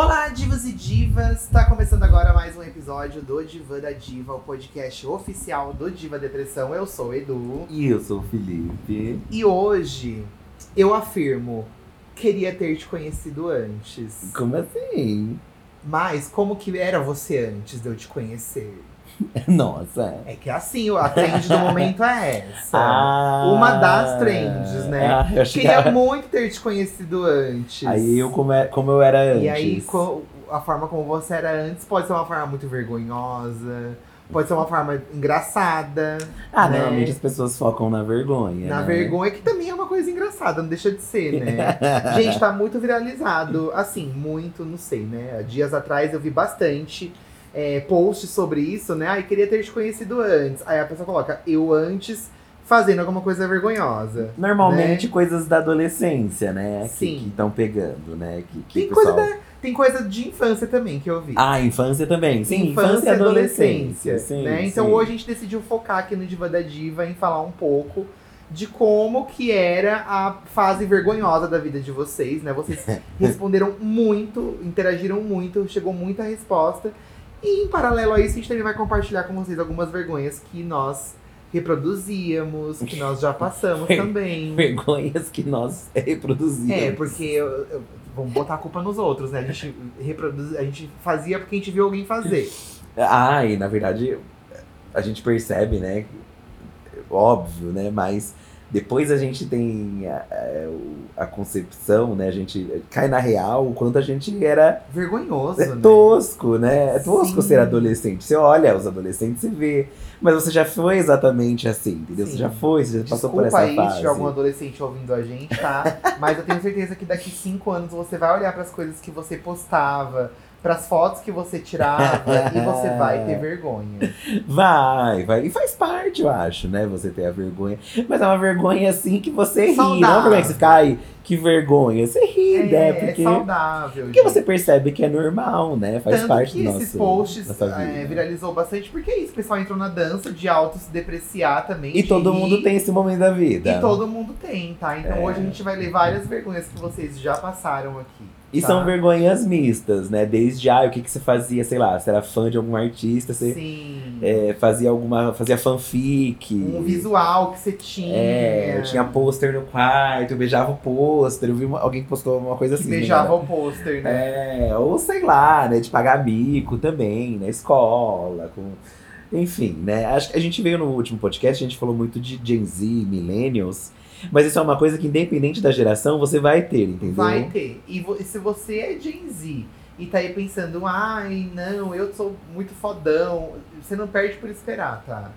Olá, divas e divas! Está começando agora mais um episódio do Diva da Diva, o podcast oficial do Diva Depressão. Eu sou o Edu. E eu sou o Felipe. E hoje eu afirmo, queria ter te conhecido antes. Como assim? Mas como que era você antes de eu te conhecer? Nossa. É que assim, a trend do momento é essa. Ah, Uma das trends, né? Ah, eu achei Queria que... muito ter te conhecido antes. Aí eu como, é- como eu era antes. E aí, a forma como você era antes pode ser uma forma muito vergonhosa, pode ser uma forma engraçada. Ah, né? normalmente as pessoas focam na vergonha. Na né? vergonha, que também é uma coisa engraçada, não deixa de ser, né? Gente, tá muito viralizado. Assim, muito, não sei, né? Dias atrás eu vi bastante é, posts sobre isso, né? Ai, queria ter te conhecido antes. Aí a pessoa coloca, eu antes fazendo alguma coisa vergonhosa. Normalmente né? coisas da adolescência, né? Sim. Que estão pegando, né? Que, que Tem o coisa, pessoal... da- tem coisa de infância também que eu vi. Ah, infância também. Sim, infância e adolescência. Sim, né? Então sim. hoje a gente decidiu focar aqui no Diva da Diva em falar um pouco de como que era a fase vergonhosa da vida de vocês, né? Vocês responderam muito, interagiram muito, chegou muita resposta. E em paralelo a isso, a gente também vai compartilhar com vocês algumas vergonhas que nós reproduzíamos, que nós já passamos também. Vergonhas que nós reproduzimos. É, porque eu- eu- vamos botar a culpa nos outros, né? A gente reproduz, a gente fazia porque a gente viu alguém fazer. Ah, e na verdade a gente percebe, né? Óbvio, né? Mas depois a gente tem a, a- o- a concepção, né? A gente cai na real o quanto a gente era Vergonhoso, é né? tosco, né? É tosco Sim. ser adolescente. Você olha os adolescentes e vê. Mas você já foi exatamente assim, entendeu? Sim. Você já foi, você já passou por Desculpa essa aí fase. se tiver algum adolescente ouvindo a gente, tá? Mas eu tenho certeza que daqui cinco anos você vai olhar pras coisas que você postava, pras fotos que você tirava e você vai ter vergonha. Vai, vai. E faz parte, eu acho, né? Você ter a vergonha. Mas é uma vergonha assim que você ri. Não é Saudável. vergonha que você fica, ai, que vergonha. Você ri, É, né? é Porque, saudável. porque gente. você percebe que é normal, né? Faz Tanto parte que do esses nosso, posts nossa vida. é, viralizou bastante, porque é isso, o pessoal entrou na dança de auto se depreciar também. E de todo rir, mundo tem esse momento da vida. E todo mundo tem, tá? Então É. hoje a gente vai ler várias vergonhas que vocês já passaram aqui. E tá? são vergonhas mistas, né? Desde, ah, o que, que você fazia, sei lá, você era fã de algum artista, você Sim. é, fazia alguma. fazia fanfic. Um visual que você tinha. É, eu tinha pôster no quarto, eu beijava o pôster, eu vi uma- alguém que postou uma coisa que assim. né? beijava o pôster, né? É, ou sei lá, né, de pagar bico também, na escola, com... Enfim, né, acho que a gente veio no último podcast, a gente falou muito de Gen Z, Millennials, mas isso é uma coisa que independente da geração, você vai ter, entendeu? Vai ter. E se você é Gen Z e tá aí pensando, ai, não, eu sou muito fodão, você não perde por esperar, tá?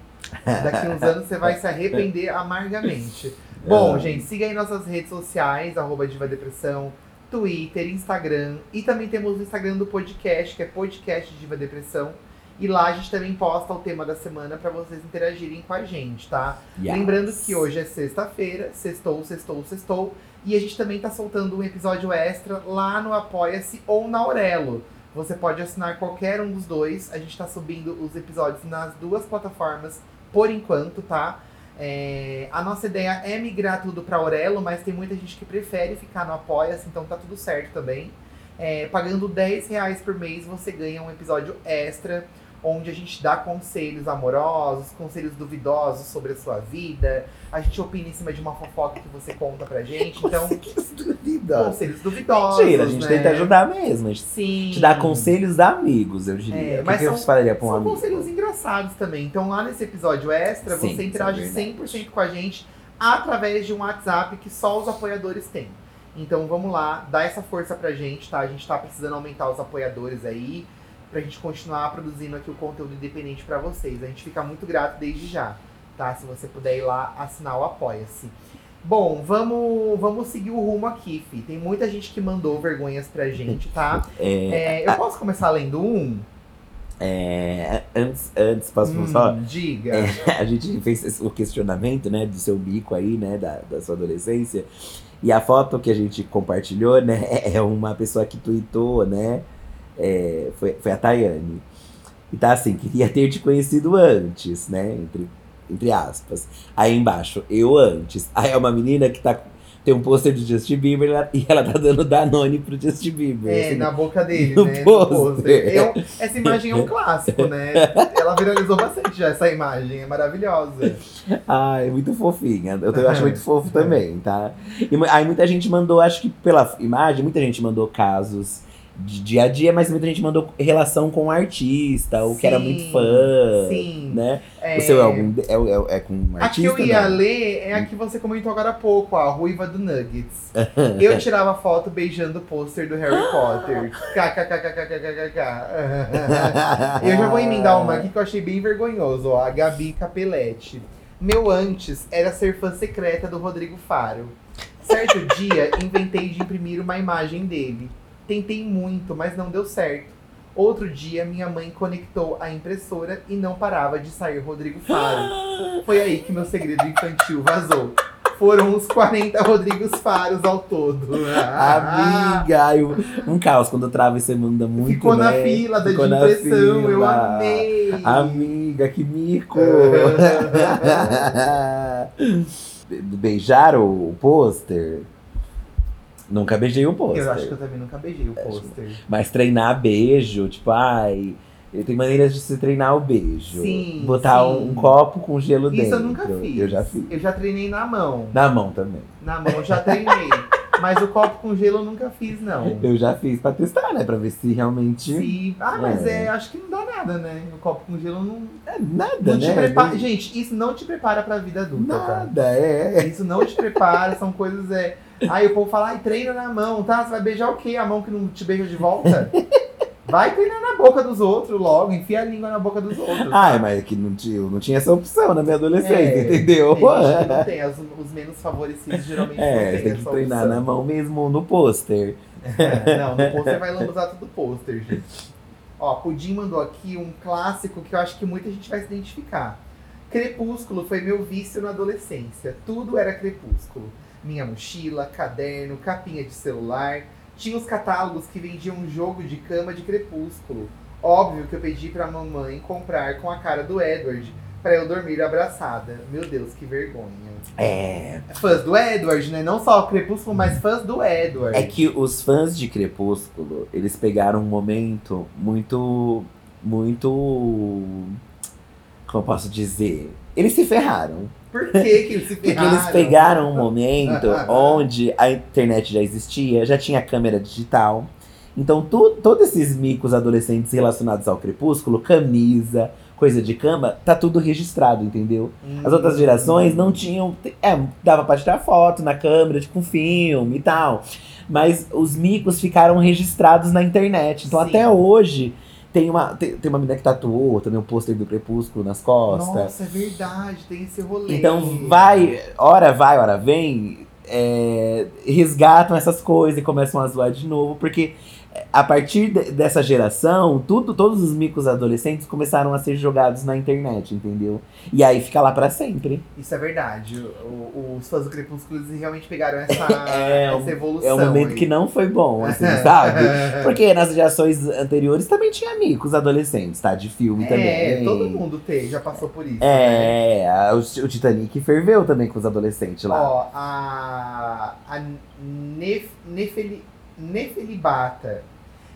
Daqui uns anos você vai se arrepender amargamente. Bom, Ah. gente, siga aí nossas redes sociais, arroba Diva Depressão, Twitter, Instagram. E também temos o Instagram do podcast, que é podcast Diva Depressão. E lá a gente também posta o tema da semana pra vocês interagirem com a gente, tá? Yes. Lembrando que hoje é sexta-feira, sextou, sextou, sextou. E a gente também tá soltando um episódio extra lá no Apoia-se ou na Aurelo. Você pode assinar qualquer um dos dois. A gente tá subindo os episódios nas duas plataformas por enquanto, tá? É, a nossa ideia é migrar tudo pra Aurelo, mas tem muita gente que prefere ficar no Apoia-se, então tá tudo certo também. É, pagando 10 reais por mês, você ganha um episódio extra onde a gente dá conselhos amorosos, conselhos duvidosos sobre a sua vida. A gente opina em cima de uma fofoca que você conta pra gente. Então, Conselhos duvidosos. conselhos duvidosos. Mentira, a gente né? tenta ajudar mesmo, a gente Sim. te dá conselhos amigos, eu diria. É, o que, mas que eu são- falaria pra um São amigo? conselhos engraçados também. Então, lá nesse episódio extra, Sim, você é interage verdade. 100% com a gente através de um WhatsApp que só os apoiadores têm. Então, vamos lá, dá essa força pra gente, tá? A gente tá precisando aumentar os apoiadores aí, pra gente continuar produzindo aqui o conteúdo independente pra vocês. A gente fica muito grato desde já, tá? Se você puder ir lá assinar o Apoia-se. Bom, vamos, vamos seguir o rumo aqui, Fi. Tem muita gente que mandou vergonhas pra gente, tá? É, É, eu posso começar lendo um? é, antes, antes, posso Hum, só? Diga. É, a gente fez o questionamento, né, do seu bico aí, né, da, da sua adolescência. E a foto que a gente compartilhou, né, é uma pessoa que tweetou, né, é, foi, foi a Tayane. E tá assim, queria ter te conhecido antes, né, entre, entre aspas. Aí embaixo, eu antes. Aí é uma menina que tá tem um pôster do Justin Bieber e ela- e ela tá dando Danone pro Justin Bieber. É, assim. na boca dele, No né? no um- essa imagem é um clássico, né? Ela viralizou bastante já, essa imagem. É maravilhosa. Ai, muito fofinha. Eu, eu acho muito fofo também, tá? E aí muita gente mandou, acho que pela imagem, muita gente mandou casos de dia a dia, mas muita gente mandou relação com o artista, ou que era Sim, muito fã. sim. Né? É, O seu é, algum, é, é, é com um A que artista? eu ia não? ler é a que você comentou agora há pouco, a Ruiva do Nuggets. Eu tirava foto beijando o pôster do Harry Potter. KKKKKKK. Eu já vou emendar uma aqui que eu achei bem vergonhoso, ó. A Gabi Capelletti. Meu antes era ser fã secreta do Rodrigo Faro. Certo dia, inventei de imprimir uma imagem dele. Tentei muito, mas não deu certo. Outro dia, minha mãe conectou a impressora e não parava de sair Rodrigo Faro. Foi aí que meu segredo infantil vazou. Foram uns 40 Rodrigos Faros ao todo. Amiga, ai, um, caos quando trava e você manda muito, Ficou na né? fila da de Ficou na impressão, eu amei. Amiga, que mico! Beijaram o pôster? Nunca beijei o pôster. Eu acho que eu também nunca beijei o pôster. Mas treinar beijo, tipo, ai. Tem maneiras de se treinar o beijo. Sim, Botar sim. Um, um copo com gelo Isso dentro. eu nunca fiz. Eu já fiz. Eu já treinei na mão. Na mão também. Na mão eu já treinei. Mas o copo com gelo eu nunca fiz, não. Eu já fiz pra testar, né? Pra ver se realmente. Sim. Ah, mas É. é. acho que não dá nada, né? O copo com gelo não, É nada, não né? te prepara. Gente, isso não te prepara pra vida adulta, tá? Nada, é. Isso não te prepara, são coisas. É... Aí o povo fala, ai, treina na mão, tá? Você vai beijar o quê? A mão que não te beija de volta? Vai treinar na boca dos outros logo, enfia a língua na boca dos outros. Ai, mas é que não tinha, não tinha essa opção na minha adolescência, É, entendeu? Tem não tem, os, os menos favorecidos geralmente não É, tem tem que treinar opção. na mão mesmo no pôster. Não, no pôster vai lambuzar tudo pôster, gente. Ó, Pudim mandou aqui um clássico que eu acho que muita gente vai se identificar. Crepúsculo foi meu vício na adolescência. Tudo era crepúsculo. Minha mochila, caderno, capinha de celular. Tinha os catálogos que vendiam um jogo de cama de crepúsculo. Óbvio que eu pedi pra mamãe comprar com a cara do Edward pra eu dormir abraçada. Meu Deus, que vergonha. É. Fãs do Edward, né? Não só o Crepúsculo, mas fãs do Edward. É que os fãs de Crepúsculo, eles pegaram um momento muito. Muito. Como eu posso dizer? Eles se ferraram. Por que, que eles se Porque ferraram? eles pegaram um momento onde a internet já existia, já tinha câmera digital. Então, tu, todos esses micos adolescentes relacionados ao crepúsculo, camisa, coisa de cama, tá tudo registrado, entendeu? As outras gerações não tinham. É, dava pra tirar foto na câmera, tipo um filme e tal. Mas os micos ficaram registrados na internet. Então, Sim. até hoje, tem uma, tem, tem uma menina que tatuou também um pôster do crepúsculo nas costas. Nossa, é verdade, tem esse rolê. Então vai, hora vai, hora vem, é, resgatam essas coisas e começam a zoar de novo, porque a partir de- dessa geração, tudo, todos os micos adolescentes começaram a ser jogados na internet, entendeu? E aí fica lá pra sempre. Isso é verdade. O- o- os fãs do Crepúsculo realmente pegaram essa, É, essa evolução. É um momento aí. que não foi bom, assim, sabe? Porque nas gerações anteriores também tinha micos adolescentes, tá? De filme também. É, todo mundo tem, já passou por isso. né? É, a- o, o Titanic ferveu também com os adolescentes lá. Ó, a, a Nef, Nefeli, Nefelibata.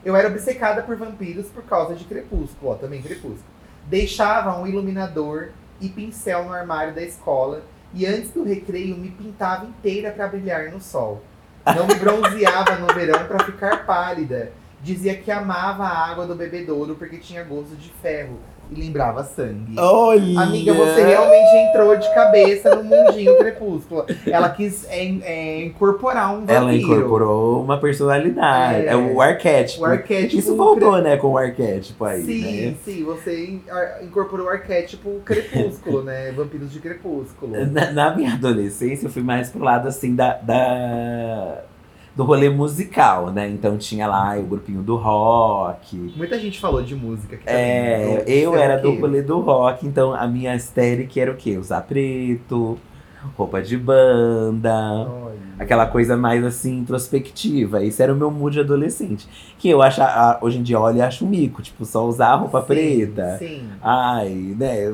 Eu era obcecada por vampiros por causa de Crepúsculo, ó, também Crepúsculo. Deixava um iluminador e pincel no armário da escola e antes do recreio me pintava inteira pra brilhar no sol. Não me bronzeava no verão pra ficar pálida. Dizia que amava a água do bebedouro porque tinha gosto de ferro e lembrava sangue. Olha! Amiga, você realmente entrou de cabeça no mundinho crepúsculo. Ela quis é, é, incorporar um vampiro. Ela incorporou uma personalidade. É. É, o arquétipo. o arquétipo. Isso voltou, né, com o arquétipo aí, Sim, né? sim, você incorporou o arquétipo crepúsculo, né? Vampiros de crepúsculo. Na, na minha adolescência, eu fui mais pro lado, assim, da... da- do rolê musical, né? Então tinha lá o grupinho do rock. Muita gente falou de música aqui É, também. eu é era do rolê do rock, então a minha estética era o quê? Usar preto, roupa de banda, Olha. aquela coisa mais assim, introspectiva. Esse era o meu mood adolescente. Que eu acho, hoje em dia, olha, acho um mico, tipo, só usar a roupa Sim, preta. Sim. Ai, né?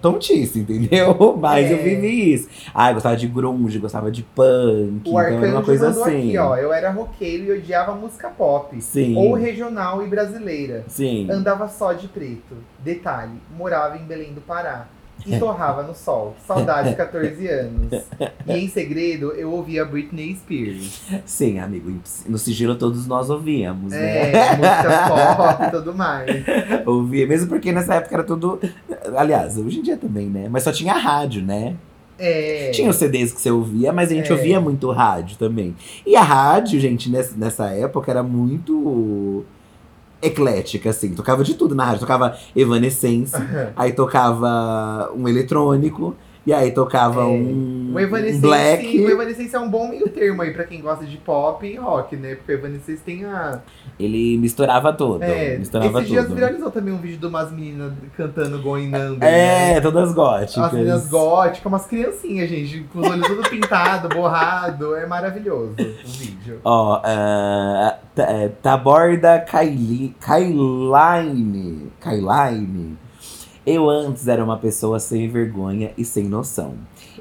Tontice, entendeu? Mas É. eu vivi isso. Ah, eu gostava de grunge, gostava de punk, O então era uma coisa assim. aqui, ó. Eu era roqueiro e odiava música pop. Sim. Ou regional e brasileira. Sim. Andava só de preto. Detalhe, morava em Belém do Pará. E torrava no sol. Saudades 14 anos. E em segredo, eu ouvia Britney Spears. Sim, amigo. No sigilo todos nós ouvíamos, né? É, música pop e tudo mais. Ouvia, mesmo porque nessa época era tudo. Aliás, hoje em dia também, né? Mas só tinha rádio, né? É. Tinha os CDs que você ouvia, mas a gente É. ouvia muito rádio também. E a rádio, gente, nessa época era muito eclética, assim. Tocava de tudo na rádio. Tocava Evanescence, aí tocava um eletrônico, e aí tocava É. um, O um Evanescence, black. o Evanescence é um bom meio termo aí pra quem gosta de pop e rock, né? Porque o Evanescence tem a. Ele misturava tudo. É, misturava esses dias tudo. viralizou também um vídeo de umas meninas cantando Going né? É, todas góticas. As meninas góticas, umas criancinhas, gente, com os olhos tudo pintado, borrado. É maravilhoso o vídeo. Ó, Ta- é, Taborda Kailine. Kailine. Eu antes era uma pessoa sem vergonha e sem noção.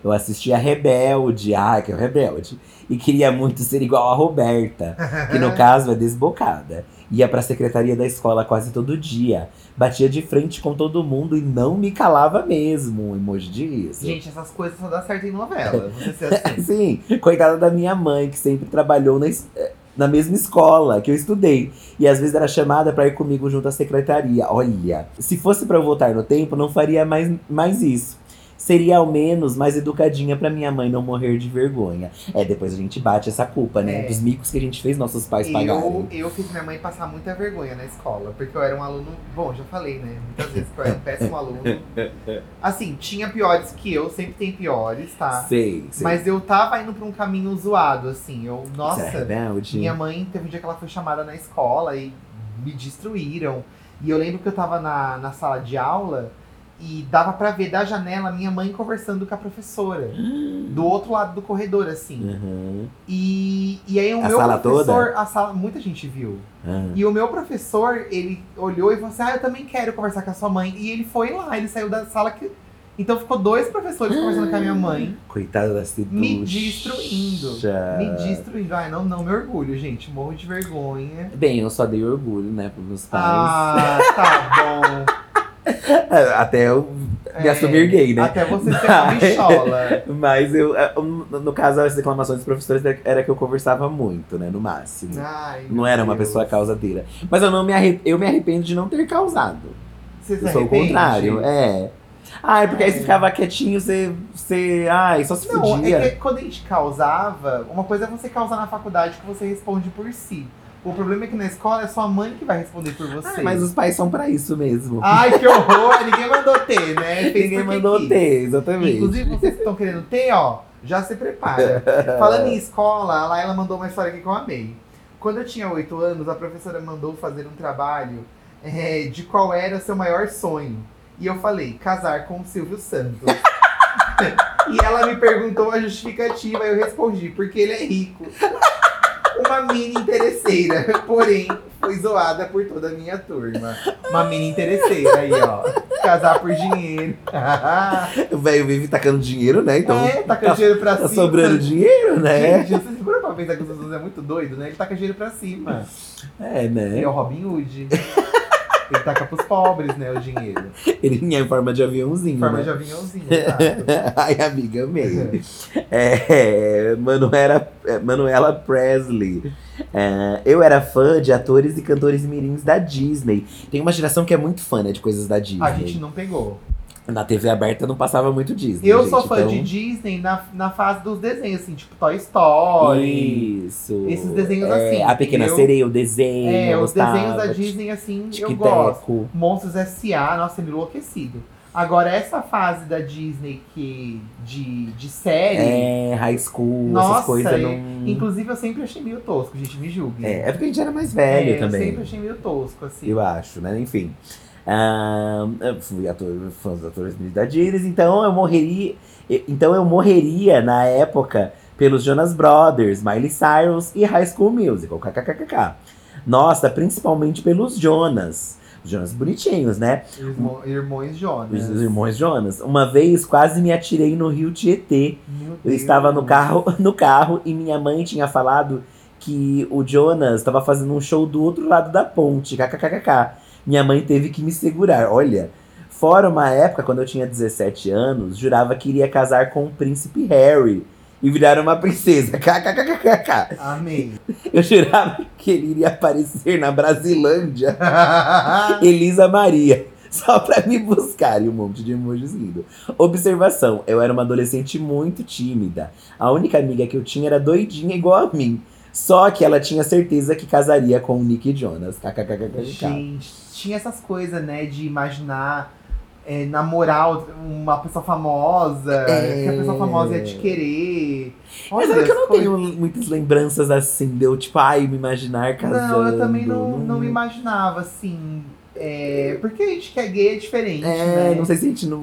Eu assistia Rebelde, ah, que é o Rebelde. E queria muito ser igual a Roberta, que no caso é desbocada. Ia pra secretaria da escola quase todo dia. Batia de frente com todo mundo e não me calava mesmo. Um emoji disso. Gente, essas coisas só dá certo em novela. Ser assim. Sim, coitada da minha mãe, que sempre trabalhou na, es- eh, na mesma escola que eu estudei. E às vezes era chamada pra ir comigo junto à secretaria. Olha, se fosse pra eu voltar no tempo, não faria mais, mais isso. Seria ao menos mais educadinha pra minha mãe não morrer de vergonha. É, depois a gente bate essa culpa, né? É. Dos micos que a gente fez nossos pais Eu, pagarem. eu fiz minha mãe passar muita vergonha na escola, porque eu era um aluno. Bom, já falei, né? Muitas vezes que eu era um péssimo aluno. Assim, tinha piores que eu, sempre tem piores, tá? Sei, sei. Mas eu tava indo pra um caminho zoado, assim. Eu, é nossa, rebelde? minha mãe teve um dia que ela foi chamada na escola e me destruíram. E eu lembro que eu tava na, na sala de aula e dava pra ver da janela minha mãe conversando com a professora. Do outro lado do corredor, assim. Uhum. E, e aí o A meu sala professor, toda? a sala, muita gente viu. Ah. E o meu professor, ele olhou e falou assim: Ah, eu também quero conversar com a sua mãe. E ele foi lá, ele saiu da sala que. Então ficou dois professores conversando com a minha mãe, Coitada da Ciducha. me destruindo. Me destruindo. Ai, não, não me orgulho, gente. Morro de vergonha. Bem, eu só dei orgulho, né, pros meus pais. Ah, tá bom. Até eu me É, assumir gay, né? Até você ser uma Mas- bichola. Mas eu, eh, no caso, as reclamações dos professores era que eu conversava muito, né? No máximo. Ai, Não era uma Deus. pessoa causadeira. Mas eu não me arre... eu me arrependo de não ter causado. Você se Eu sou o contrário. É. Ai, porque aí você É. ficava quietinho, você. você ai, só se Não, podia. é que quando a gente causava, uma coisa é você causar na faculdade que você responde por si. O problema é que na escola é sua mãe que vai responder por você. Ah, mas os pais são pra isso mesmo. Ai, que horror! Ninguém mandou ter, né? Fez Ninguém mandou quis. ter, exatamente. Inclusive, vocês que estão querendo ter, ó, já se prepara. Falando em escola, a Laila mandou uma história aqui que eu amei. Quando eu tinha oito anos, a professora mandou fazer um trabalho é, de qual era seu maior sonho. E eu falei, casar com o Silvio Santos. e ela me perguntou a justificativa, eu respondi, porque ele é rico. Uma mini interesseira, porém, foi zoada por toda a minha turma. Uma mini interesseira aí, ó. Casar por dinheiro. O velho vive tacando dinheiro, né? Então é, taca dinheiro pra tá cima. sobrando dinheiro, né? Gente, você segura pra pensar que o Jesus é muito doido, né? Ele taca dinheiro pra cima. É, Ele né? é o Robin Hood. Ele taca pros pobres, né, o dinheiro. Ele é em forma de aviãozinho. Em forma né? de aviãozinho. Ai, amiga, amei. É, Manuela, é, Manuela Presley. É, eu era fã de atores e cantores mirins da Disney. Tem uma geração que é muito fã né, de coisas da Disney. A gente não pegou. Na TV aberta não passava muito Disney. Eu gente, sou fã então- de Disney na, na fase dos desenhos, assim, tipo Toy Story. Isso. Esses desenhos É, assim, A Pequena eu- Sereia, o desenho. É, os desenhos da Disney, assim, eu gosto. Monstros S.A., nossa, me enlouquecido. Agora, essa fase da Disney que, de, de série, É, high school, Nossa, essas coisas é- não. inclusive eu sempre achei meio tosco, gente, me julgue. É, é porque a gente era mais velho É, também. Eu sempre achei meio tosco, assim. Eu acho, né? Enfim. Ah, eu fui ator, fã dos atores da Disney, então eu morreria. Então eu morreria na época pelos Jonas Brothers, Miley Cyrus e High School Musical, kkkk. Nossa, principalmente pelos Jonas. Os Jonas bonitinhos, né? Irmão, irmãos Jonas. Os, os irmãos Jonas. Uma vez quase me atirei no rio Tietê. Meu Eu Deus. estava no carro, no carro e minha mãe tinha falado que o Jonas estava fazendo um show do outro lado da ponte, kkkk. Minha mãe teve que me segurar. Olha, fora uma época quando eu tinha 17 anos, jurava que iria casar com o príncipe Harry e virar uma princesa. kkkk. Amei. Eu jurava que ele iria aparecer na Brasilândia Elisa Maria. Só pra me buscar e um monte de emojis lindo. Observação: eu era uma adolescente muito tímida. A única amiga que eu tinha era doidinha igual a mim. Só que ela tinha certeza que casaria com o Nick Jonas. KKKKK. Gente, tinha essas coisas, né, de imaginar é, namorar uma pessoa famosa, É. que a pessoa famosa ia te querer. Mas Olha olha que eu não as coisas- tenho muitas lembranças assim, deu tipo, ai, me imaginar casando. Não, eu também não, não me imaginava, assim. É, porque a gente que é gay é diferente, É, né? não sei se a gente não.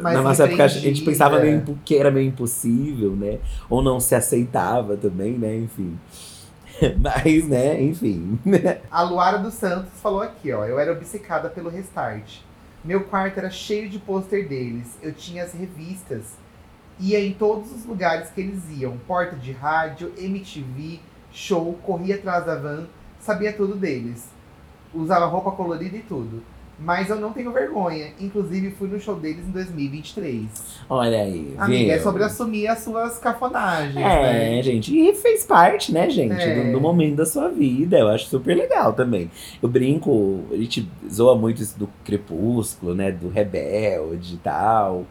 Mais na nossa época a gente pensava meio impo- que era meio impossível, né? Ou não se aceitava também, né? Enfim. Mas, né, enfim. A Luara dos Santos falou aqui, ó. Eu era obcecada pelo Restart. Meu quarto era cheio de pôster deles. Eu tinha as revistas. Ia em todos os lugares que eles iam. Porta de rádio, MTV, show, corria atrás da van. Sabia tudo deles. Usava roupa colorida e tudo. Mas eu não tenho vergonha. Inclusive, fui no show deles em 2023. Olha aí. Amiga, é viu? sobre assumir as suas cafonagens, né? É, gente, e fez parte, né, gente, É. do, do momento da sua vida. Eu acho super legal também. Eu brinco, a gente zoa muito isso do crepúsculo, né, do rebelde e tal.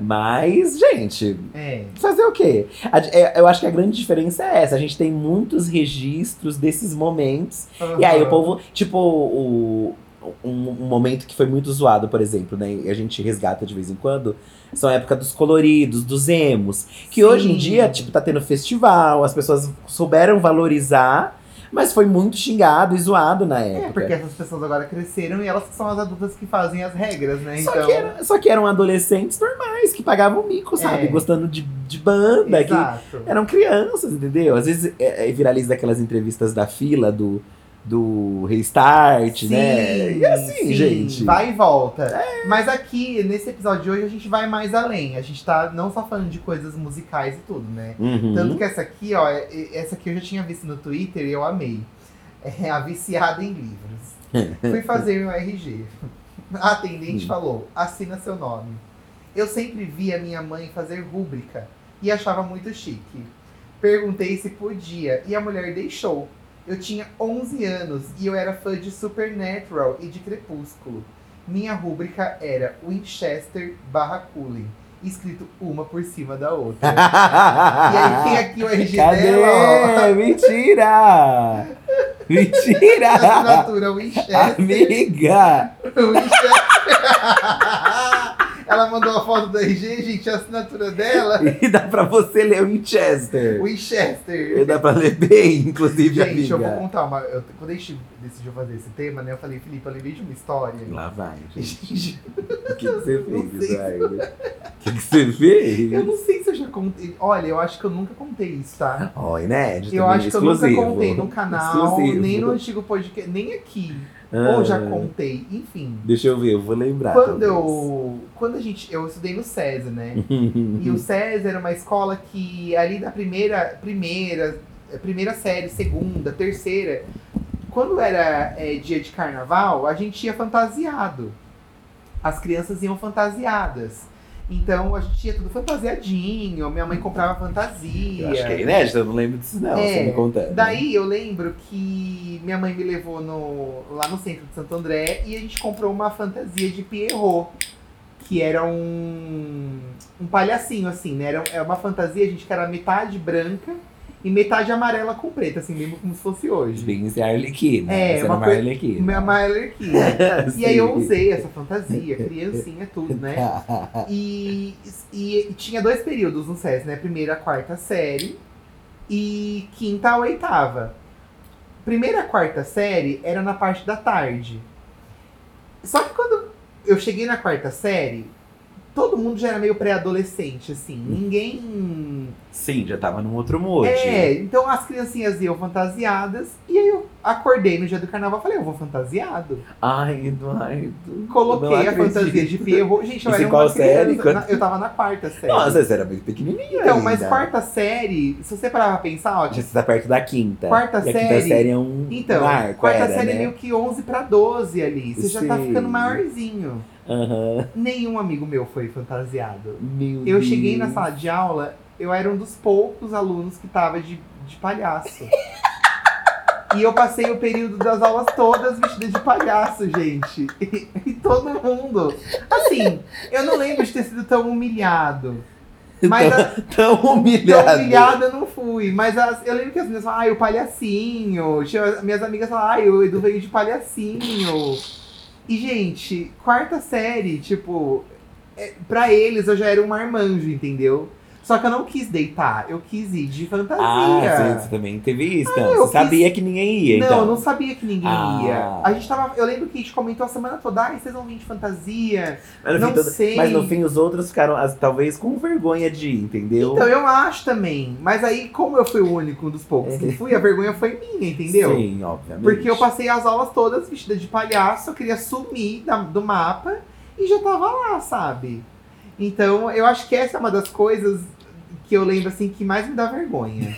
Mas, gente, É. fazer o quê? É, eu acho que a grande diferença é essa. A gente tem muitos registros desses momentos. E aí o povo, tipo, o, um, um momento que foi muito zoado, por exemplo, né? E a gente resgata de vez em quando, são a época dos coloridos, dos emos. Que hoje em Sim. dia, tipo, tá tendo festival, as pessoas souberam valorizar, mas foi muito xingado e zoado na época. É, porque essas pessoas agora cresceram e elas que são as adultas que fazem as regras, né? Só, então, que era- só que eram adolescentes normais, que pagavam mico, sabe? É. Gostando de, de banda, que Exato. eram crianças, entendeu? Às vezes é, é, viraliza aquelas entrevistas da fila do, do Restart, né? E assim, sim, gente. Vai e volta. Mas aqui, nesse episódio de hoje, a gente vai mais além. A gente tá não só falando de coisas musicais e tudo, né? Uhum. Tanto que essa aqui, ó, é- é- essa aqui eu já tinha visto no Twitter e eu amei. É a viciada em livros. Fui fazer meu RG. A atendente Hum. falou: assina seu nome. Eu sempre vi a minha mãe fazer rúbrica e achava muito chique. Perguntei se podia e a mulher deixou. Eu tinha 11 anos e eu era fã de Supernatural e de Crepúsculo. Minha rúbrica era Winchester barra Cullen, escrito uma por cima da outra. E aí tem aqui o RG Cadê? dela, ó. Mentira! Mentira! Assinatura Winchester. Amiga! Ela mandou a foto do RG, gente, a assinatura dela. E dá pra você ler Winchester. Winchester. E dá pra ler bem, inclusive, Gente, amiga. eu vou contar uma. eu- quando a gente decidiu fazer esse tema, né? Eu falei, Felipe, eu lembrei de uma história. Lá vai, gente. Gente, O que, que você fez. Zaida? O que, que você fez? eu não sei se eu já contei. Olha, eu acho que eu nunca contei isso, tá? Ó, inédito. Eu também, acho que eu nunca contei no canal, Exclusivo. nem no antigo podcast, nem aqui. Ah, Ou já contei, enfim. Deixa eu ver, eu vou lembrar. Quando talvez. eu. Quando a gente. Eu estudei no César, né? E o César era uma escola que ali da primeira, primeira, primeira série, segunda, terceira, quando era é, dia de carnaval, a gente ia fantasiado. As crianças iam fantasiadas. Então a gente ia tudo fantasiadinho, minha mãe comprava fantasia. Eu acho que é inédito, eu não lembro disso não, É, você me contando. Daí eu lembro que minha mãe me levou no, lá no centro de Santo André e a gente comprou uma fantasia de Pierrot. Que era um, um palhacinho, assim, né? Era, era uma fantasia, gente, que era metade branca e metade amarela com preto, assim, mesmo como se fosse hoje. Bem ser Arlequina. É, uma era uma coi- Arlequina. Minha Malerquina. E aí eu usei essa fantasia, criancinha, tudo, né? E, e, e tinha dois períodos no SES, né? Primeira, quarta série e quinta a oitava. Primeira, quarta série era na parte da tarde. Só que quando eu cheguei na quarta série, todo mundo já era meio pré-adolescente, assim. Ninguém Sim, já tava num outro mood. É, então as criancinhas iam fantasiadas e aí eu acordei no dia do carnaval e falei, eu vou fantasiado. Ai, Eduardo. Coloquei a fantasia de ferro. Gente, eu Isso era qual uma série? criança. Na- Eu tava na quarta série. Nossa, você era muito pequenininha então, mas ainda. quarta série, se você parar pra pensar, ó, Já você tá perto da quinta. Quarta e a quinta série- série é um Então, marco, quarta era, série é né? meio que 11 pra 12 ali. Você já tá Sim. ficando maiorzinho. Aham. Nenhum amigo meu foi fantasiado. Meu Eu Deus. cheguei na sala de aula, eu era um dos poucos alunos que tava de, de palhaço. E eu passei o período das aulas todas vestida de palhaço, gente. E, e todo mundo. Assim, eu não lembro de ter sido tão humilhado. Mas a, Tão humilhado. Tão humilhada eu não fui. Mas as- eu lembro que as meninas falavam, ai, o palhacinho. Minhas amigas falavam, ai, o Edu veio de palhacinho. E, gente, quarta série, tipo, é, pra eles eu já era um marmanjo, entendeu? Só que eu não quis deitar, eu quis ir de fantasia. Ah, você, você também teve isso, então. eu você quis- sabia que ninguém ia, não, então. eu não sabia que ninguém Ah. ia. A gente tava. Eu lembro que a gente comentou a semana toda, ai, vocês vão vir de fantasia. Mas não todo- sei. mas no fim os outros ficaram, talvez, com vergonha de ir, entendeu? Então eu acho também. Mas aí, como eu fui o único dos poucos que fui, a vergonha foi minha, entendeu? Sim, obviamente. Porque eu passei as aulas todas vestida de palhaço, eu queria sumir da- do mapa e já tava lá, sabe? Então, eu acho que essa é uma das coisas que eu lembro, assim, que mais me dá vergonha.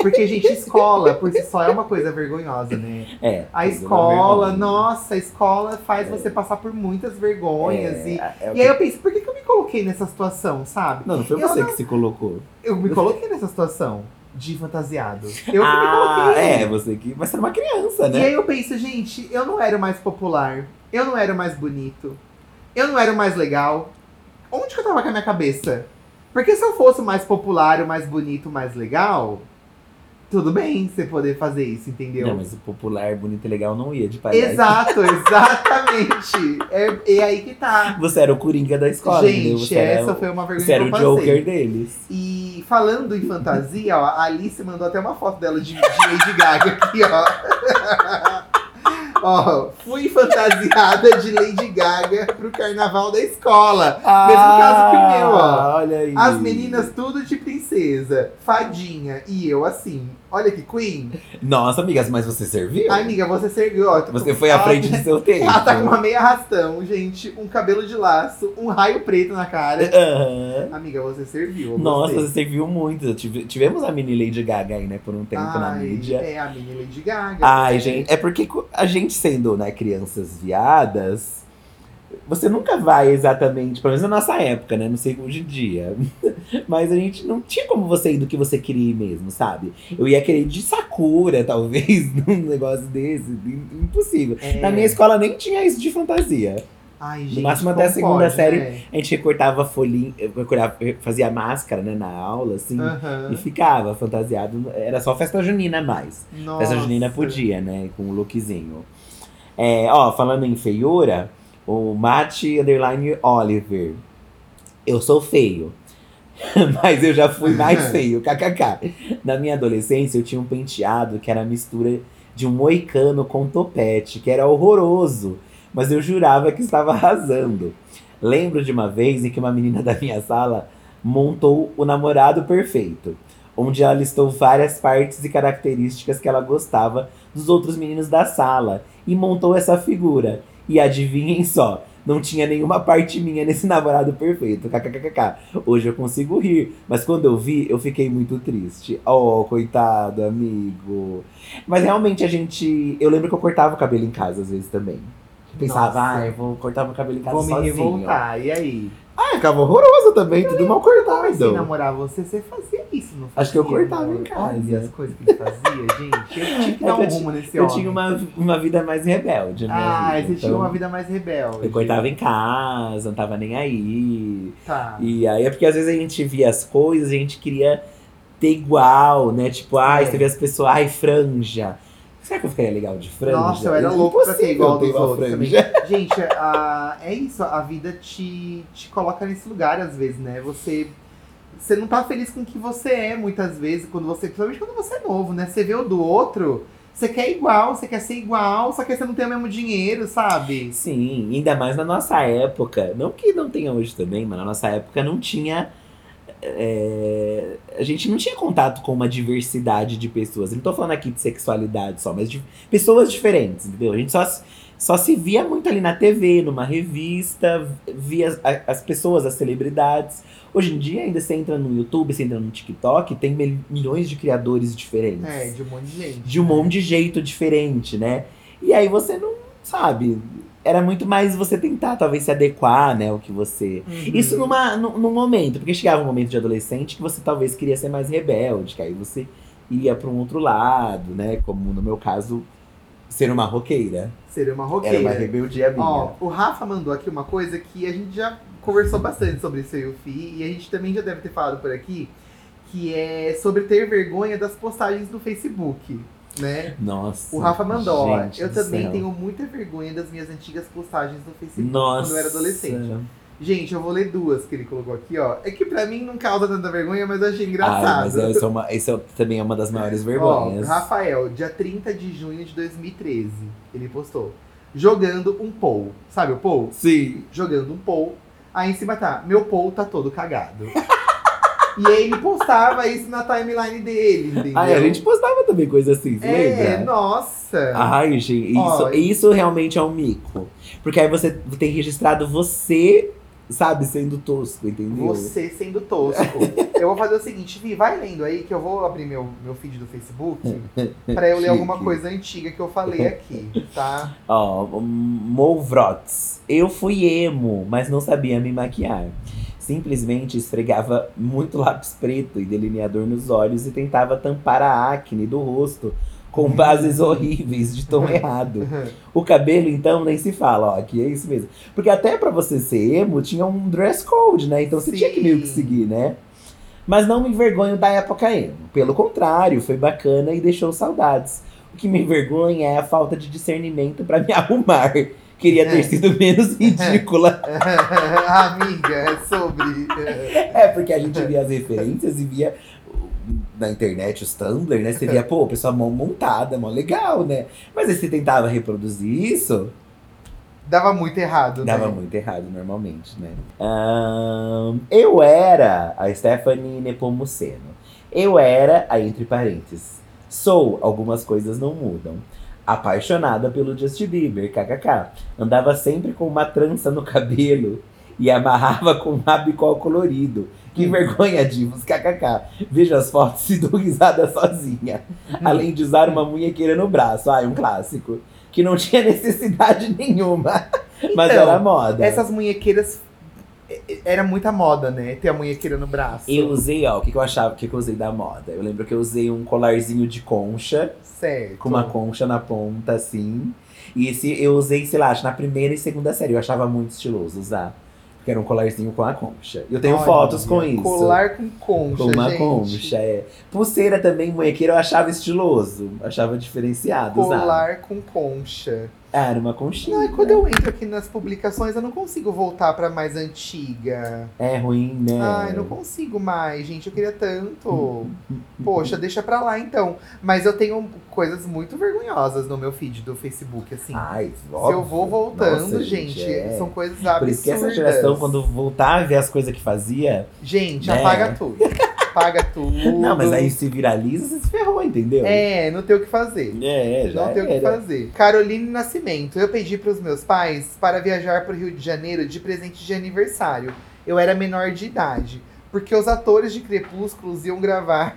Porque, gente, escola, por si só, é uma coisa vergonhosa, né? É. A tudo escola, nossa, a escola faz você passar por muitas vergonhas. É, e, é e aí eu pensei, por que, que eu me coloquei nessa situação, sabe? Não, não foi eu você não- que se colocou. Eu me coloquei nessa situação de fantasiado. Eu que me ah, coloquei. é, você que. Mas você era uma criança, E né? aí eu penso, gente, eu não era o mais popular, eu não era o mais bonito, eu não era o mais legal. Onde que eu tava com a minha cabeça? Porque se eu fosse o mais popular, o mais bonito, o mais legal, tudo bem você poder fazer isso, entendeu? Não, mas o popular, bonito e legal não ia de palhaço. Exato, exatamente. É, é aí que tá. Você era o coringa da escola? Gente, Você era essa o- foi uma vergonha Você era o. Joker deles. E falando em fantasia, ó, a Alice mandou até uma foto dela de, de Lady Gaga aqui, ó. Ó, fui fantasiada de Lady Gaga pro carnaval da escola. Mesmo caso que o meu, ó. Ah, Olha aí. As meninas tudo de princesa, fadinha, e eu assim. Olha que queen. Nossa, amigas, mas você serviu? Ai, amiga, você serviu, ó. Você foi à frente do seu tempo. Ela tá com uma meia arrastão, gente, um cabelo de laço, um raio preto na cara. Amiga, você serviu. Nossa, você serviu muito. Tive- Tivemos a mini Lady Gaga aí, né, por um tempo na Ai, mídia. É, a mini Lady Gaga. Ai, gente, é porque a gente sendo, né, crianças viadas, você nunca vai exatamente, pelo menos na nossa época, né? Não sei hoje em dia. Mas a gente não tinha como você ir do que você queria ir mesmo, sabe? Eu ia querer ir de Sakura, talvez, num negócio desse. im- Impossível. É. Na minha escola nem tinha isso de fantasia. Ai, gente, máximo como até a segunda pode, série. né? A gente recortava folhinha, recortava- fazia máscara, né, na aula, assim. Aham. E ficava fantasiado. Era só festa junina mais. Nossa. Festa junina podia, né? Com o lookzinho. É, ó, falando em feiura, o Mate Underline Oliver. Eu sou feio. Mas eu já fui mais feio, kkk. Na minha adolescência, eu tinha um penteado que era a mistura de um moicano com topete, que era horroroso. Mas eu jurava que estava arrasando. Lembro de uma vez em que uma menina da minha sala montou o namorado perfeito, onde ela listou várias partes e características que ela gostava dos outros meninos da sala e montou essa figura. E adivinhem só, não tinha nenhuma parte minha nesse namorado perfeito. KKKK. Hoje eu consigo rir, mas quando eu vi, eu fiquei muito triste. Oh, coitado, amigo. Mas realmente a gente. Eu lembro que eu cortava o cabelo em casa às vezes também. Pensava, Nossa. ah, eu vou cortar meu cabelo em casa Vou me sozinho. revoltar. E aí? Ah, ficava horroroso também, tudo mal Comecei a cortado. namorar você, você fazia isso, não fazia? Acho que eu cortava em casa. Olha as coisas que ele fazia, gente. Eu tinha que É dar um eu rumo nesse Eu homem. tinha uma, uma vida mais rebelde, né? Ah, você vida, tinha então uma vida mais rebelde. Eu cortava em casa, não tava nem aí. Tá. E aí é porque às vezes a gente via as coisas e a gente queria ter igual, né? Tipo, ai, É. você vê as pessoas, ai, franja. Será que eu ficaria legal de franja? Nossa, eu era É louco pra impossível igual dos outros também. Gente, a- é isso, a vida te, te coloca nesse lugar às vezes, né? Você, você não tá feliz com o que você é muitas vezes, quando você, principalmente quando você é novo, né? Você vê o do outro, você quer igual, você quer ser igual, só que você não tem o mesmo dinheiro, sabe? Sim, ainda mais na nossa época. Não que não tenha hoje também, mas na nossa época não tinha é, a gente não tinha contato com uma diversidade de pessoas. Eu não tô falando aqui de sexualidade só, mas de pessoas diferentes, entendeu? A gente só, só se via muito ali na TV, numa revista, via as, as pessoas, as celebridades. Hoje em dia, ainda você entra no YouTube, você entra no TikTok, tem mil- milhões de criadores diferentes. É, de um monte de gente. de um monte de jeito diferente, né? E aí você não sabe. Era muito mais você tentar, talvez, se adequar, né? O que você. Uhum. Isso numa, num, num momento, porque chegava um momento de adolescente que você talvez queria ser mais rebelde, que aí você ia para um outro lado, né? Como no meu caso, ser uma roqueira. Seria uma Era roqueira. uma rebeldia minha. Ó, o Rafa mandou aqui uma coisa que a gente já conversou bastante sobre isso eu e o Fi, e a gente também já deve ter falado por aqui, que é sobre ter vergonha das postagens do Facebook, né? Nossa. O Rafa mandou, ó, eu também céu. tenho muita vergonha das minhas antigas postagens no Facebook Nossa. quando eu era adolescente. Gente, eu vou ler duas que ele colocou aqui, ó. É que pra mim não causa tanta vergonha, mas eu achei Ah, engraçado. mas essa é uma, é também é uma das maiores Ó, vergonhas. Rafael, dia 30 de junho de 2013, ele postou. Jogando um pou. Sabe o pou? Sim. Jogando um pou. Aí em cima tá, meu pou tá todo cagado. e aí ele postava isso na timeline dele, entendeu? Ah, a gente postava também coisa assim, você É, lembra? nossa. Ai, gente, isso, Ó, isso realmente é um mico. Porque aí você tem registrado você, sabe, sendo tosco, entendeu? Você sendo tosco. eu vou fazer o seguinte, Vi, vai lendo aí que eu vou abrir meu, meu feed do Facebook pra eu ler alguma coisa antiga que eu falei aqui, tá? Ó, um, Movrots. Eu fui emo, mas não sabia me maquiar. Simplesmente esfregava muito lápis preto e delineador nos olhos e tentava tampar a acne do rosto com bases horríveis de tom errado. O cabelo, então, nem se fala, ó, aqui é isso mesmo. Porque até pra você ser emo, tinha um dress code, né? Então você tinha que meio que Sim. seguir, né? Mas não me envergonho da época emo. Pelo contrário, foi bacana e deixou saudades. O que me envergonha é a falta de discernimento pra me arrumar. Queria ter É. sido menos ridícula. Amiga, é sobre. É, porque a gente via as referências e via na internet os Tumblr, né? Você via, pô, pessoa mó montada, mó legal, né? Mas aí você tentava reproduzir isso, Dava muito errado, Dava né? muito errado normalmente, né? Ahn, eu era a Stephanie Nepomuceno. Eu era, aí entre parênteses, sou, algumas coisas não mudam. Apaixonada pelo Justin Bieber, kkk. Andava sempre com uma trança no cabelo e amarrava com um rabicol colorido. Que Hum. vergonha, divos, kkk. Vejo as fotos e dou risada sozinha. Além de usar uma munhequeira no braço. Ai, um clássico. Que não tinha necessidade nenhuma. Mas Então, era moda. Essas munhequeiras. Era muita moda, né? Ter a munhequeira no braço. Eu usei, ó, o que, que eu achava, o que, que eu usei da moda? Eu lembro que eu usei um colarzinho de concha, Certo. com uma concha na ponta, assim. E esse eu usei, sei lá, acho na primeira e segunda série. Eu achava muito estiloso usar. Porque era um colarzinho com a concha. Eu tenho Olha, fotos com isso. Colar com concha, com uma gente. concha, é. Pulseira também, munhequeira, eu achava estiloso. Achava diferenciado usar. Colar com concha. Era uma conchinha. Não, e quando eu entro aqui nas publicações, eu não consigo voltar pra mais antiga. É ruim, né? Ai, não consigo mais, gente. Eu queria tanto. Poxa, deixa pra lá então. Mas eu tenho coisas muito vergonhosas no meu feed do Facebook, assim. Ai, Se eu vou voltando, Nossa, gente, é. são coisas absurdas. Por isso que essa geração, quando voltar a ver as coisas que fazia. Gente, Né? apaga tudo. Apaga tudo. Não, mas aí se viraliza, você se ferrou, entendeu? É, não tem o que fazer. É, já Não tem o que era. fazer. Caroline Nascimento. Eu pedi pros meus pais para viajar pro Rio de Janeiro de presente de aniversário. Eu era menor de idade. Porque os atores de Crepúsculos iam gravar.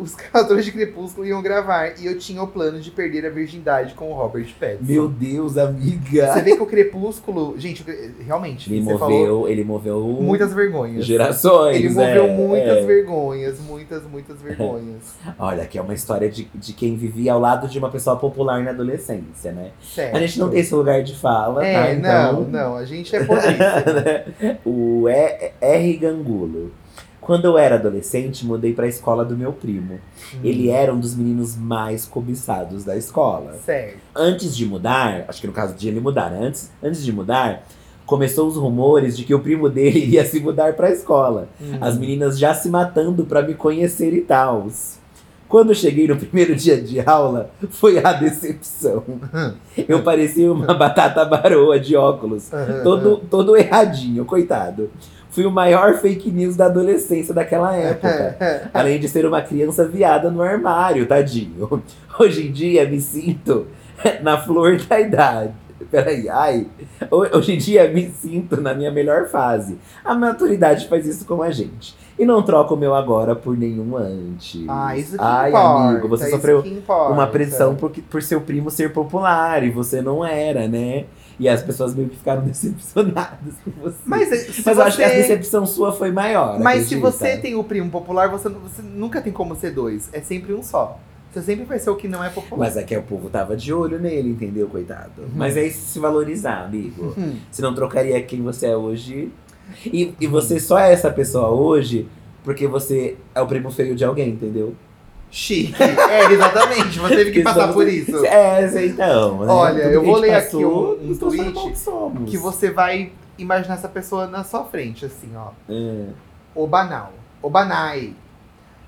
Os atores de Crepúsculo iam gravar. E eu tinha o plano de perder a virgindade com o Robert Pattinson. Meu Deus, amiga. Você vê que o Crepúsculo. Gente, o realmente, Ele você falou moveu, ele moveu muitas vergonhas. gerações. Ele moveu é, muitas é. vergonhas, muitas, muitas vergonhas. Olha, aqui é uma história de, de quem vivia ao lado de uma pessoa popular na adolescência, né? Certo. A gente não tem esse lugar de fala, É, tá? Então, não, não, a gente é polícia. o E- R. Gangulo. Quando eu era adolescente, mudei pra escola do meu primo. Ele era um dos meninos mais cobiçados da escola. Certo. Antes de mudar, acho que no caso de ele mudar, né? Antes, antes de mudar, começou os rumores de que o primo dele ia se mudar pra escola. Hum. As meninas já se matando pra me conhecer e tal. Quando cheguei no primeiro dia de aula, foi a decepção. Eu parecia uma batata baroa de óculos, todo, todo erradinho, coitado. Fui o maior fake news da adolescência daquela época. Além de ser uma criança viada no armário, tadinho. Hoje em dia me sinto na flor da idade. Peraí, ai. Hoje em dia me sinto na minha melhor fase. A maturidade faz isso com a gente. E não troco o meu agora por nenhum antes. Ah, isso que Ai, importa. amigo, você sofreu uma pressão por, por seu primo ser popular e você não era, né? E as pessoas meio que ficaram decepcionadas com você. Mas, se Mas eu acho que a você- decepção sua foi maior. Mas se acredita? você tem o primo popular, você, você nunca tem como ser dois. É sempre um só. Você sempre vai ser o que não é popular. Mas é que o povo tava de olho nele, entendeu, coitado? Mas é isso se valorizar, amigo. Hum. Você não trocaria quem você é hoje. E, e você só é essa pessoa hoje porque você é o primo feio de alguém, entendeu? Chique. É, exatamente. Você teve que passar por isso. É, então. né? Olha, Tudo eu vou ler aqui passou, um- um transformou tweet que somos. Que você vai imaginar essa pessoa na sua frente, assim, ó. É. Obanal. Obanai.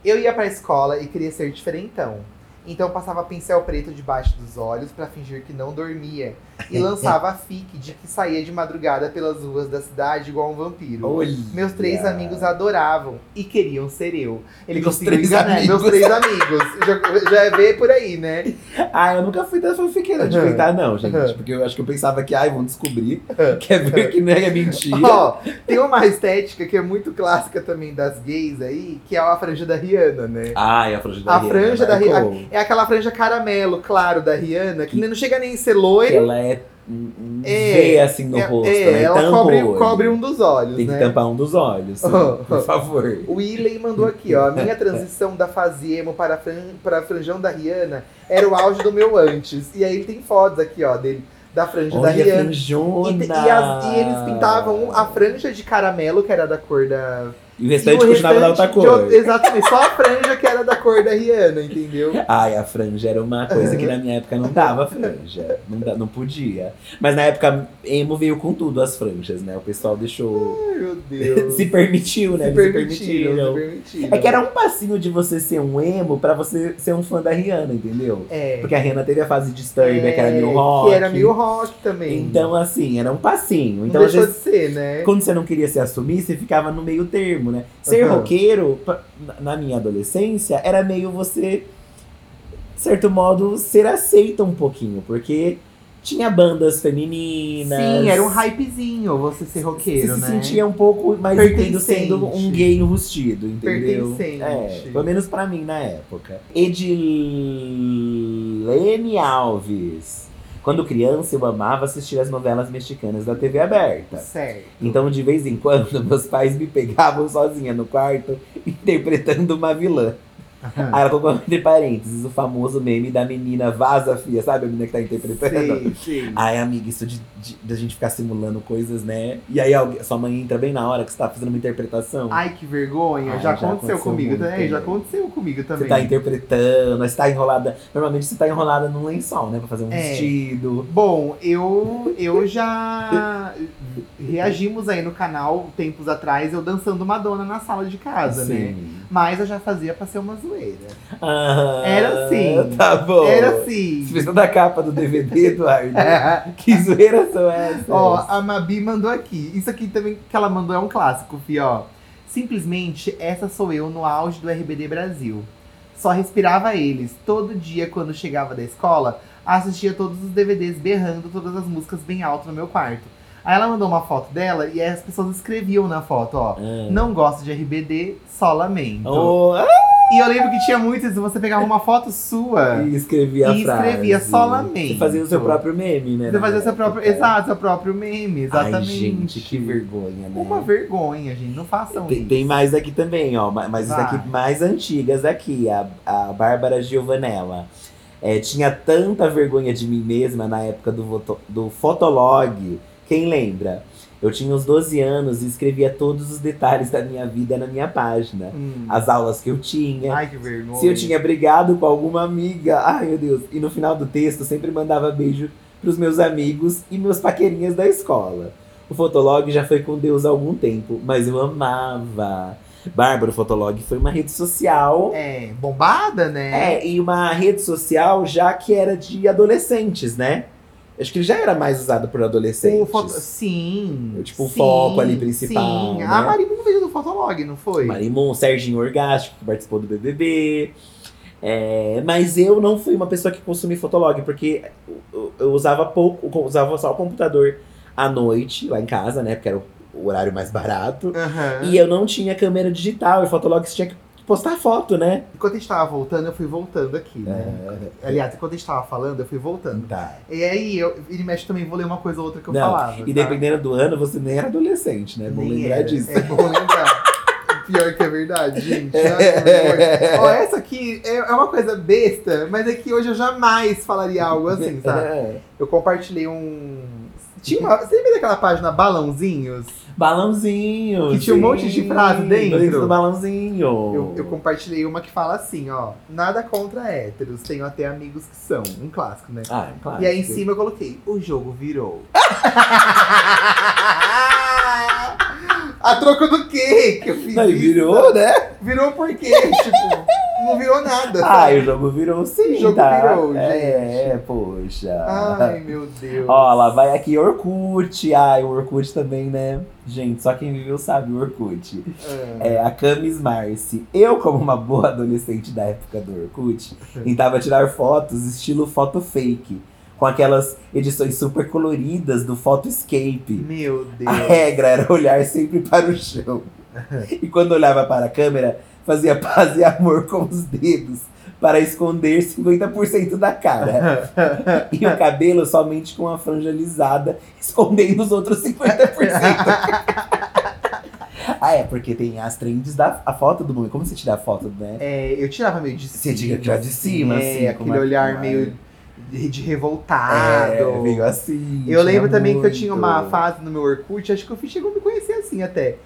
Eu ia pra escola e queria ser diferentão. Então passava pincel preto debaixo dos olhos pra fingir que não dormia. E lançava a fique de que saía de madrugada pelas ruas da cidade igual um vampiro. Olha. Meus três amigos adoravam e queriam ser eu. Ele Meus conseguiu três enganar. amigos. Meus três amigos. Já, já é ver por aí, né? Ah, eu nunca fui da fanfiqueira de inventar, não, gente. Uhum. Porque eu acho que eu pensava que, ai, vão descobrir. Quer ver que não é mentira. Ó, tem uma estética que é muito clássica também das gays aí, que é a franja da Rihanna, né? Ai, a franja da A Rihanna franja da marcou. Rihanna. É aquela franja caramelo, claro, da Rihanna, que não chega nem a ser Que loiro. ela é um, É, assim no é, rosto, é, né? ela Tampa cobre, cobre um dos olhos, Tem que né? tampar um dos olhos, Oh. por favor. O Willey mandou aqui, ó. A minha transição da fase emo para, fran para franjão da Rihanna era o auge do meu antes. E aí tem fotos aqui, ó, dele, da franja da Olha, Rihanna. franjona. E, e as- e eles pintavam a franja de caramelo, que era da cor da. E o restante e o continuava da outra restante de cor. Exatamente, só a franja que era da cor da Rihanna, entendeu? Ai, a franja era uma coisa que na minha época não dava franja. Não, não podia. Mas na época, emo veio com tudo as franjas, né? O pessoal deixou. Ai, meu Deus. se permitiu, né? Se permitiram, se permitiram. É que era um passinho de você ser um emo pra você ser um fã da Rihanna, entendeu? É. Porque a Rihanna teve a fase de Disturbia, que era É, meio rock. Que era meio rock também. Então, assim, era um passinho. não Então, às deixou vezes, de ser, né? quando você não queria se assumir, você ficava no meio termo, né? Ser Aham. roqueiro, na- minha adolescência, era meio você, de certo modo, ser aceita um pouquinho, porque tinha bandas femininas. Sim, era um hypezinho você ser Você roqueiro, se né? sentia um pouco mais entendo sendo um gay enrustido, entendeu? Pertencente. É, pelo menos pra mim na época. Edilene Alves. Quando criança, eu amava assistir as novelas mexicanas da TV aberta. Certo. Então, de vez em quando, meus pais me pegavam sozinha no quarto, interpretando uma vilã. Aí ela colocou entre parênteses o famoso meme da menina vaza fia, sabe? A menina que tá interpretando. Sim, sim. Ai, amiga, isso de, de, de a gente ficar simulando coisas, né? E aí alguém- sua mãe entra bem na hora que você tá fazendo uma interpretação. Ai, que vergonha. Ai, já, já aconteceu, aconteceu comigo também. Já né? aconteceu comigo também. Você tá interpretando, aí você tá enrolada. Normalmente você tá enrolada num lençol, né? Pra fazer um É. vestido. Bom, eu, eu já reagimos aí no canal tempos atrás, eu dançando Madonna na sala de casa, né? Mas eu já fazia pra ser uma zoeira. Ah, Era assim. Tá bom. Era assim. Você fez toda a capa do DVD, Eduardo. que zoeiras são essas? Ó, a Mabi mandou aqui. Isso aqui também que ela mandou é um clássico, fi, ó. Simplesmente, essa sou eu no auge do RBD Brasil. Só respirava eles. Todo dia, quando chegava da escola, assistia todos os DVDs berrando todas as músicas bem alto no meu quarto. Aí ela mandou uma foto dela e as pessoas escreviam na foto, ó. Ah. Não gosto de RBD, só lamento. Oh, ah, E eu lembro que tinha muito isso, você pegava uma foto sua. e escrevia a E frase. escrevia só lamento. Você fazia o seu próprio meme, né? Você fazia seu época. próprio. Exato, seu próprio meme, exatamente. Ai, gente, que vergonha, né? Uma vergonha, gente. Não façam Tem, isso. tem mais aqui também, ó. ma- Mas isso aqui mais antigas aqui. A, a Bárbara Giovanella. É, tinha tanta vergonha de mim mesma na época do, voto- do Fotolog. Quem lembra? Eu tinha uns 12 anos e escrevia todos os detalhes da minha vida na minha página. Hum. As aulas que eu tinha. Ai, que vergonha. Se eu tinha brigado com alguma amiga. Ai, meu Deus. E no final do texto, sempre mandava beijo pros meus amigos e meus paquerinhas da escola. O Fotolog já foi com Deus há algum tempo, mas eu amava. Bárbara, o Fotolog foi uma rede social. É, bombada, né? É, e uma rede social já que era de adolescentes, né? Acho que ele já era mais usado por adolescentes. Foto... Sim. Tipo, o sim, foco ali principal, Sim. né? A Marimun veio do Fotolog, não foi? Marimun, Serginho Orgástico, que participou do BBB. É, mas eu não fui uma pessoa que consumi Fotolog, porque eu, eu usava pouco, eu usava só o computador à noite, lá em casa, né? Porque era o, o horário mais barato. Aham. E eu não tinha câmera digital, e Fotolog você tinha que postar foto, né? Enquanto a gente tava voltando, eu fui voltando aqui, né? Aliás, enquanto a gente tava falando, eu fui voltando. Tá. E aí, eu, ele mexe também, vou ler uma coisa ou outra que eu Não, falava. E tá? dependendo do ano, você nem era adolescente, né? É bom lembrar era. disso. É bom lembrar. Pior que é verdade, gente. Ó, essa aqui é é uma coisa besta, mas é que hoje eu jamais falaria algo assim, sabe? É. Eu compartilhei um. Tinha uma. Você lembra daquela página Balãozinhos? Balãozinho. Que tinha um monte de frase dentro. Dentro do balãozinho. Eu, eu compartilhei uma que fala assim, ó. Nada contra héteros, tenho até amigos que são. Um clássico, né? Ah, claro. E aí em cima eu coloquei, o jogo virou. A troco do quê que eu fiz Não, isso? virou, né? Virou por quê? tipo, não virou nada. Ah, sabe? o jogo virou sim, O jogo tá? virou, é, gente. poxa. Ai, meu Deus. Ó, lá vai aqui Orkut. Ai, o Orkut também, né? Gente, só quem viveu sabe o Orkut. Ah. É, a Camis Marci. Eu, como uma boa adolescente da época do Orkut, tentava tirar fotos estilo foto fake. Com aquelas edições super coloridas do Photoscape. Meu Deus. A regra era olhar sempre para o chão. E quando olhava para a câmera, fazia paz e amor com os dedos para esconder 50% da cara. E o cabelo somente com a franja lisada, escondendo os outros 50%. ah, é, porque tem as trends da a foto do momento. Como você tira a foto, né? É, eu tirava meio de Você cima. tira tirar de cima, é, assim, aquele uma- olhar meio de, revoltado. É, meio assim. Eu lembro também que eu muito. tinha uma fase no meu Orkut, acho que eu fiz- chegou a me conhecer assim até.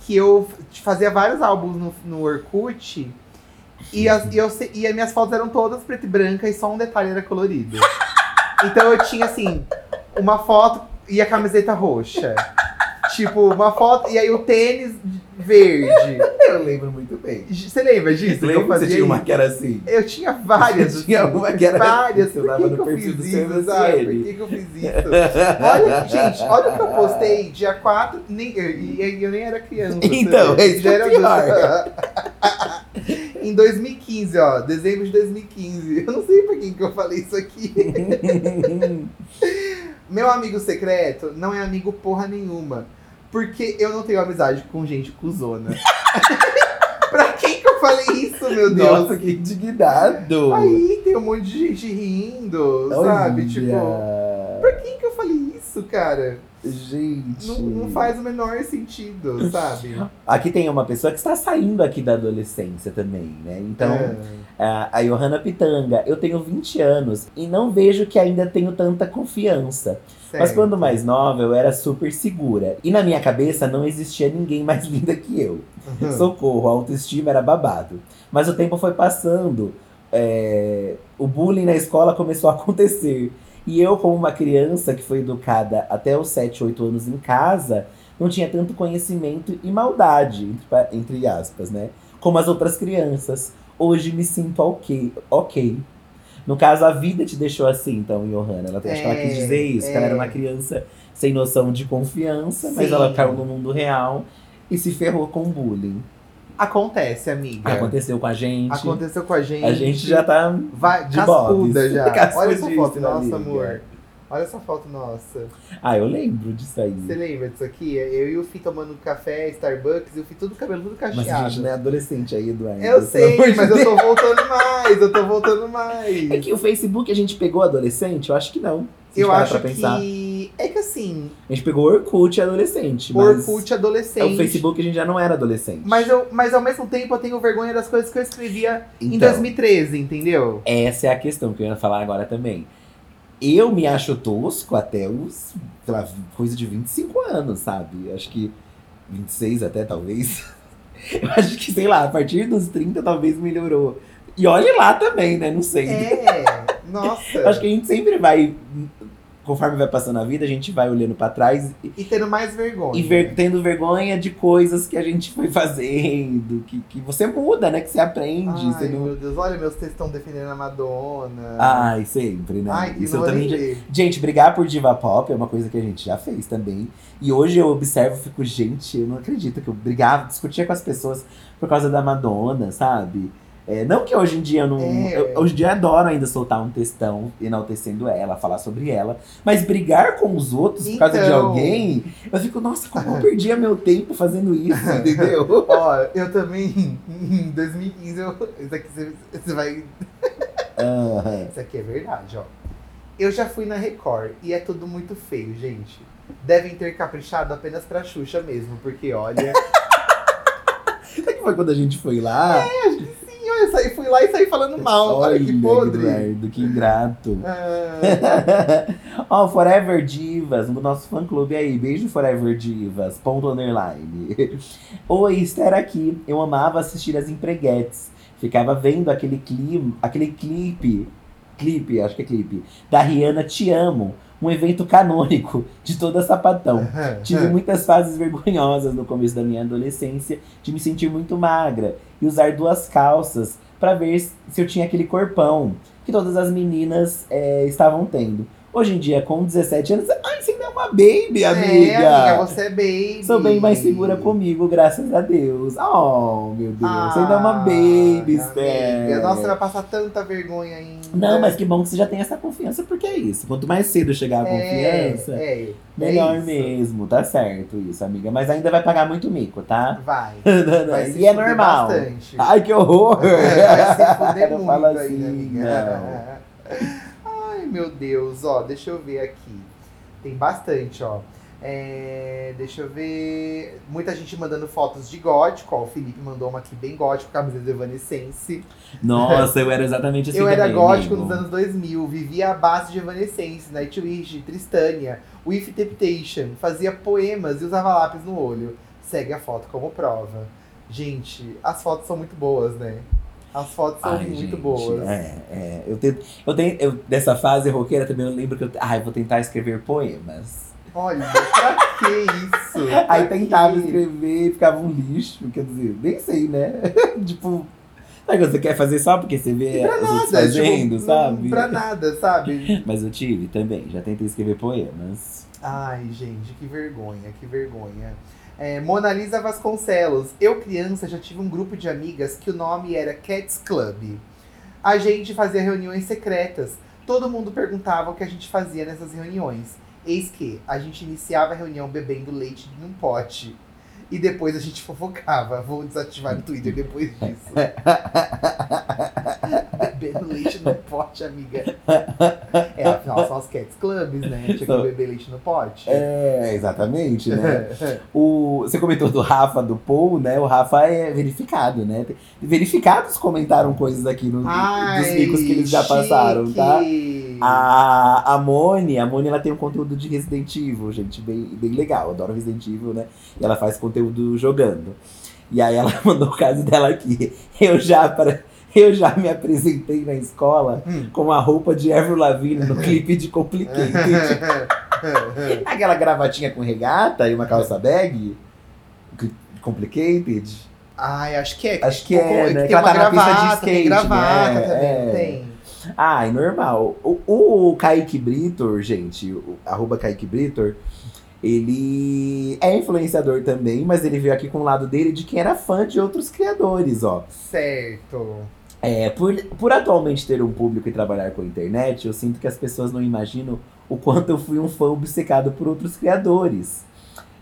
Que eu fazia vários álbuns no, no Orkut e as, e, eu, e as minhas fotos eram todas preto e branca e só um detalhe era colorido. Então eu tinha assim, uma foto e a camiseta roxa. Tipo, uma foto e aí o tênis verde. Eu lembro muito bem. Você lembra disso? que eu que você fazia tinha uma que era assim? Eu tinha várias. Você tinha uma que era- várias. você Por que, que eu fiz isso, sabe? Por que, que eu fiz isso? Olha, gente, olha o que eu postei dia 4, nem, eu, e eu nem era criança. Então, sabe? é isso que é pior. em 2015, ó, dezembro de 2015. Eu não sei por quem que eu falei isso aqui. Meu amigo secreto não é amigo porra nenhuma. Porque eu não tenho amizade com gente cuzona. pra quem que eu falei isso, meu Deus? Nossa, que indignado. Aí tem um monte de gente rindo, sabe? Olha. Tipo, pra quem que eu falei isso, cara? Gente. Não, não faz o menor sentido, sabe? Aqui tem uma pessoa que está saindo aqui da adolescência também, né? Então, É. a, a Johanna Pitanga, eu tenho 20 anos e não vejo que ainda tenho tanta confiança. Mas Certo. quando mais nova, eu era super segura. E na minha cabeça não existia ninguém mais linda que eu. Uhum. Socorro, a autoestima era babado. Mas o tempo foi passando. é, o bullying na escola começou a acontecer. E eu, como uma criança que foi educada até os 7, 8 anos em casa, não tinha tanto conhecimento e maldade, entre, entre aspas, né? Como as outras crianças. Hoje me sinto ok. ok. No caso, a vida te deixou assim, então, Johanna. Ela, acho que ela É, quis dizer isso, que ela é. era uma criança sem noção de confiança, mas Sim. ela caiu no mundo real e se ferrou com bullying. Acontece, amiga. Aconteceu com a gente. Aconteceu com a gente. A gente já tá Vai, de cascuda bobs. já. Olha essa foto, nossa, amiga. amor. Olha essa foto nossa. Ah, eu lembro disso aí. Você lembra disso aqui? Eu e o Fih tomando café, Starbucks, e o Fih todo cabelo tudo Mas cacheado. a gente não é adolescente aí, Eduardo. Eu sei, mas eu tô voltando mais, eu tô voltando mais. É que o Facebook a gente pegou adolescente? Eu acho que não. Eu acho pra pensar. que. É que assim, A gente pegou Orkut adolescente, mas Orkut adolescente. o Facebook a gente já não era adolescente. Mas, eu, mas ao mesmo tempo eu tenho vergonha das coisas que eu escrevia em Então, 2013, entendeu? Essa é a questão que eu ia falar agora também. Eu me acho tosco até os, sei lá, coisa de 25 anos, sabe? Acho que 26 até, talvez. Eu acho que, sei lá, a partir dos 30 talvez melhorou. E olhe lá também, né? Não sei. É, nossa. Acho que a gente sempre vai conforme vai passando a vida, a gente vai olhando pra trás e, E tendo mais vergonha. e ver- tendo vergonha de coisas que a gente foi fazendo, que, que você muda, né? Que você aprende. Ai, você não... meu Deus, olha, meus textos estão defendendo a Madonna. Ai, sempre, né? Ai, que Isso eu também já-. Gente, brigar por diva pop é uma coisa que a gente já fez também. E hoje eu observo e fico, gente, eu não acredito que eu brigava, discutia com as pessoas por causa da Madonna, sabe? É, não que hoje em dia eu não. É. eu- hoje em dia eu adoro ainda soltar um textão enaltecendo ela, falar sobre ela. Mas brigar com os outros por causa de Então. alguém, eu fico, nossa, como eu perdia meu tempo fazendo isso, entendeu? Ó, eu também, em 2015, eu, isso aqui você, você vai. Aham. Isso aqui é verdade, ó. Eu já fui na Record e é tudo muito feio, gente. Devem ter caprichado apenas pra Xuxa mesmo, porque olha. Será que foi quando a gente foi lá? Sim, eu saí, fui lá e saí falando mal. Olha, que podre. Eduardo, que ingrato. Ah, Ó, Forever Divas, no nosso fã clube aí. Beijo, Forever Divas. Ponto underline. Oi, Esther aqui. Eu amava assistir as empreguetes. Ficava vendo aquele clipe, aquele clipe, clipe, acho que é clipe, da Rihanna Te Amo. Um evento canônico de toda sapatão. Tive muitas fases vergonhosas no começo da minha adolescência, de me sentir muito magra e usar duas calças pra ver se eu tinha aquele corpão que todas as meninas é, estavam tendo. Hoje em dia, com 17 anos, ai, você ainda é uma baby, amiga. É, amiga, você é baby. Sou bem mais segura comigo, graças a Deus. Oh, meu Deus, você ainda é uma baby, Ah, amiga, Nossa, você vai passar tanta vergonha ainda. Não, mas que bom que você já tem essa confiança, porque é isso. Quanto mais cedo chegar a É, confiança, É, melhor é mesmo. Tá certo isso, amiga. Mas ainda vai pagar muito mico, tá? Vai. Vai e é normal. Bastante. Ai, que horror! Vai se fuder muito ainda, assim, amiga. Ai, meu Deus. Ó, deixa eu ver aqui. Tem bastante, ó. É, deixa eu ver. Muita gente mandando fotos de gótico. Ó, o Felipe mandou uma aqui bem gótico, camisa do Evanescence. Nossa, eu era exatamente assim eu era também, gótico amigo. nos anos 2000. Vivia à base de Evanescence, Nightwish, Tristânia, With Temptation. Fazia poemas e usava lápis no olho. Segue a foto como prova. Gente, as fotos são muito boas, né? As fotos são Ai, muito gente, boas. É, é. Eu tento, eu tenho, eu, dessa fase roqueira também, eu lembro que eu, ai, vou tentar escrever poemas. Olha, pra que isso? Aí Pra tentava quê? escrever e ficava um lixo, quer dizer, nem sei, né? tipo, sabe quando você quer fazer só porque você vê Pra os outros nada, fazendo, tipo, sabe? Pra nada, sabe? Mas eu tive também, já tentei escrever poemas. Ai, gente, que vergonha, que vergonha. É, Mona Lisa Vasconcelos. Eu, criança, já tive um grupo de amigas que o nome era Cats Club. A gente fazia reuniões secretas. Todo mundo perguntava o que a gente fazia nessas reuniões. Eis que a gente iniciava a reunião bebendo leite num pote. E depois a gente fofocava. Vou desativar o Twitter depois disso. Bebendo leite no pote, amiga. É, afinal, são os Cats Clubs, né? Tinha que beber leite no pote. É, exatamente, né? O, você comentou do Rafa, do Paul, né? O Rafa é verificado, né? Verificados comentaram coisas aqui no, dos micos que eles já passaram, tá? A, a Moni, a Moni, ela tem um conteúdo de Resident Evil, gente, bem, bem legal. Eu adoro Resident Evil, né? E ela faz conteúdo jogando. E aí ela mandou o caso dela aqui. Eu já, para, eu já me apresentei na escola Hum. com a roupa de Avril Lavigne no clipe de Complicated. Aquela gravatinha com regata e uma calça bag. Complicated. Ai, acho que é. Acho que Tipo, é, né? Tem Que ela uma tá pista de gravata, tem skate, gravata né? também, É. tem. Ai, normal. O, o Kaique Britor, gente, o, arroba Kaique Britor, ele é influenciador também, mas ele veio aqui com o lado dele de quem era fã de outros criadores, ó. Certo. É, por, por atualmente ter um público e trabalhar com a internet, eu sinto que as pessoas não imaginam o quanto eu fui um fã obcecado por outros criadores.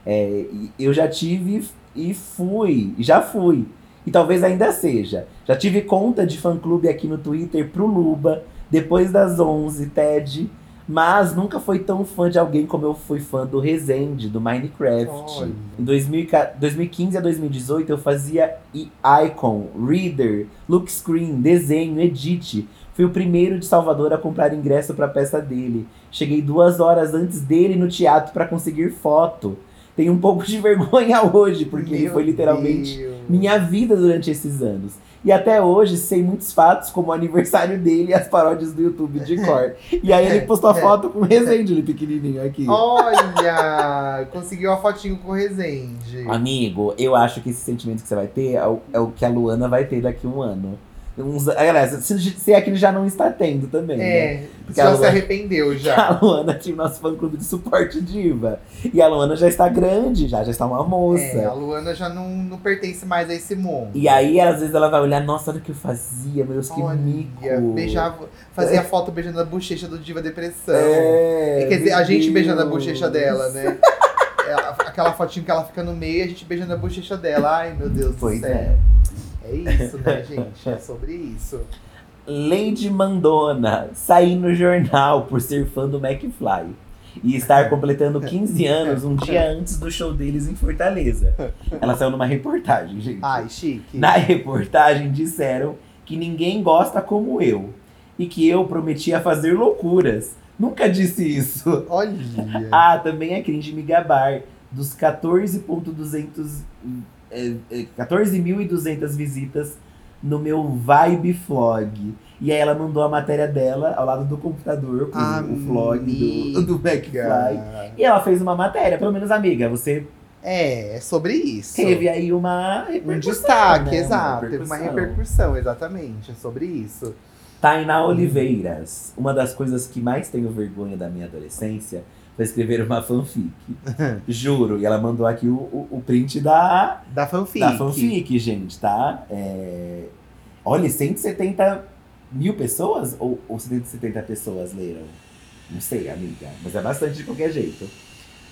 É, eu já tive e fui, já fui, e talvez ainda seja. Já tive conta de fã-clube aqui no Twitter pro Luba, depois das 11, TED, mas nunca fui tão fã de alguém como eu fui fã do Resende, do Minecraft. Olha. Em 2000 2015 a 2018 eu fazia icon, reader, look screen, desenho, edit. Fui o primeiro de Salvador a comprar ingresso para a peça dele. Cheguei duas horas antes dele no teatro para conseguir foto. Tenho um pouco de vergonha hoje, porque Meu foi literalmente Deus. minha vida durante esses anos. E até hoje sei muitos fatos, como o aniversário dele e as paródias do YouTube de cor. E aí ele postou a foto com o Resende, ele pequenininho aqui. Olha! conseguiu a fotinho com o Resende. Amigo, eu acho que esse sentimento que você vai ter é o, é o que a Luana vai ter daqui a um ano. Uns, aliás, se, se é que ele já não está tendo também. né? É, Porque já a se Luana- arrependeu já. A Luana tinha o nosso fã clube de suporte diva. E a Luana já está grande, já, já está uma moça. É, a Luana já não, não pertence mais a esse mundo. E aí, às vezes, ela vai olhar, nossa, olha o que eu fazia, meu Deus, que Olha, mico. beijava, fazia foto beijando a bochecha do Diva Depressão. É, Quer dizer, a gente beijando a Deus. bochecha dela, né? Ela- aquela fotinho que ela fica no meio, a gente beijando a bochecha dela. Ai, meu Deus Pois do céu. é. É isso, né, gente? É sobre isso. Lady Mandona sair no jornal por ser fã do McFly. E estar completando 15 anos um dia antes do show deles em Fortaleza. Ela saiu numa reportagem, gente. Ai, chique. Na reportagem disseram que ninguém gosta como eu. E que eu prometia fazer loucuras. Nunca disse isso. Olha. Ah, também é cringe me gabar dos 14.200 é, é, 14.200 visitas no meu Vibe Vlog. E aí ela mandou a matéria dela ao lado do computador com o vlog do, do McFly. E ela fez uma matéria, pelo menos amiga, você É, é sobre isso. teve aí uma um destaque, né? exato. Teve uma repercussão, exatamente. É sobre isso. Tainá Oliveiras. Uma das coisas que mais tenho vergonha da minha adolescência foi escrever uma fanfic. Juro. E ela mandou aqui o, o, o print da, Da fanfic. da fanfic, gente, tá? É... Olha, 170 mil pessoas? Ou, ou 170 pessoas leram? Não sei, amiga. Mas é bastante de qualquer jeito.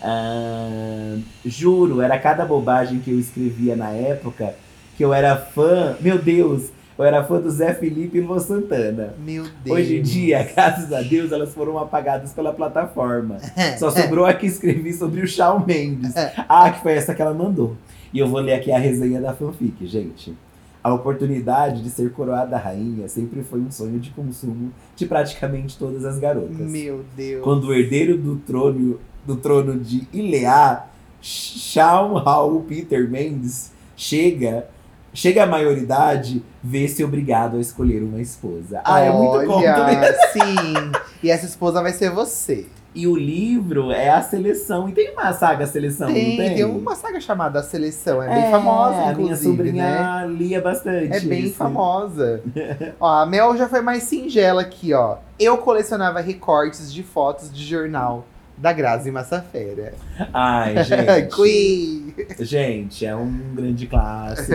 Ah, juro, era cada bobagem que eu escrevia na época que eu era fã. Meu Deus! Eu era fã do Zé Felipe e Lua Santana. Meu Deus. Hoje em dia, graças a Deus, elas foram apagadas pela plataforma. Só sobrou a que escrevi sobre o Shawn Mendes. Ah, que foi essa que ela mandou. E eu vou ler aqui a resenha da fanfic, gente. A oportunidade de ser coroada rainha sempre foi um sonho de consumo de praticamente todas as garotas. Meu Deus. Quando o herdeiro do trono, do trono de Ileá, Shawn Hall Peter Mendes, chega, chega à maioridade, vê-se obrigado a escolher uma esposa. Ah, é muito? Olha, sim. E essa esposa vai ser você. E o livro é a seleção. E tem uma saga seleção, tem, não tem? tem uma saga chamada A Seleção. É bem famosa, A inclusive, minha sobrinha né? lia bastante. É bem isso. famosa. ó, a Mel já foi mais singela aqui, ó. Eu colecionava recortes de fotos de jornal da Grazi Massafera. Ai, gente. Queen! Gente, é um grande clássico.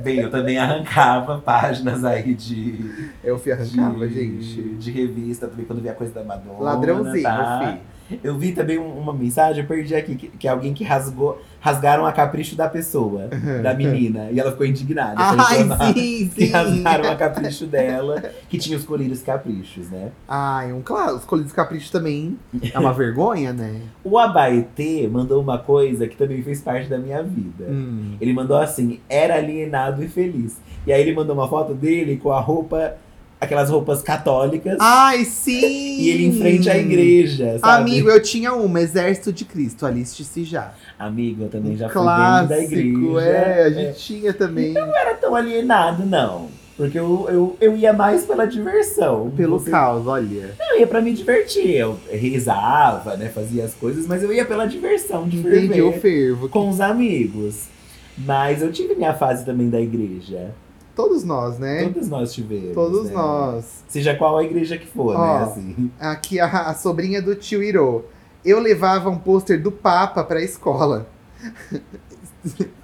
Bem, eu também arrancava páginas aí de. Eu fui arrancava, de, gente. De revista também, quando via coisa da Madonna. Ladrãozinho, tá? fi. Eu vi também um- uma mensagem, eu perdi aqui, que, que é alguém que rasgou, rasgaram a capricho da pessoa, da menina. e ela ficou indignada. Ai, sim, sim. rasgaram a capricho dela, que tinha os colírios caprichos, né? Ai, um claro, os colírios capricho também é uma vergonha, né? O Abaetê mandou uma coisa que também fez parte da minha vida. Hum. Ele mandou assim, era alienado e feliz. E aí ele mandou uma foto dele com a roupa, aquelas roupas católicas, Ai, sim! e ele em frente à igreja, sabe? Amigo, eu tinha uma, Exército de Cristo, aliste-se já. Amigo, eu também já fui Clássico, dentro da igreja. é, a gente tinha também. Não era tão alienado, não. Porque eu, eu, eu ia mais pela diversão. Pelo Você- caos, olha. Eu ia pra me divertir. Eu rezava, né? Fazia as coisas, mas eu ia pela diversão de Entendi ferver o fervo. com os amigos. Mas eu tive minha fase também da igreja. Todos nós, né? Todos nós tivemos. Todos né? nós. Seja qual a igreja que for, Ó. né? Assim. Aqui a, a sobrinha do tio Iro. Eu levava um pôster do Papa pra escola.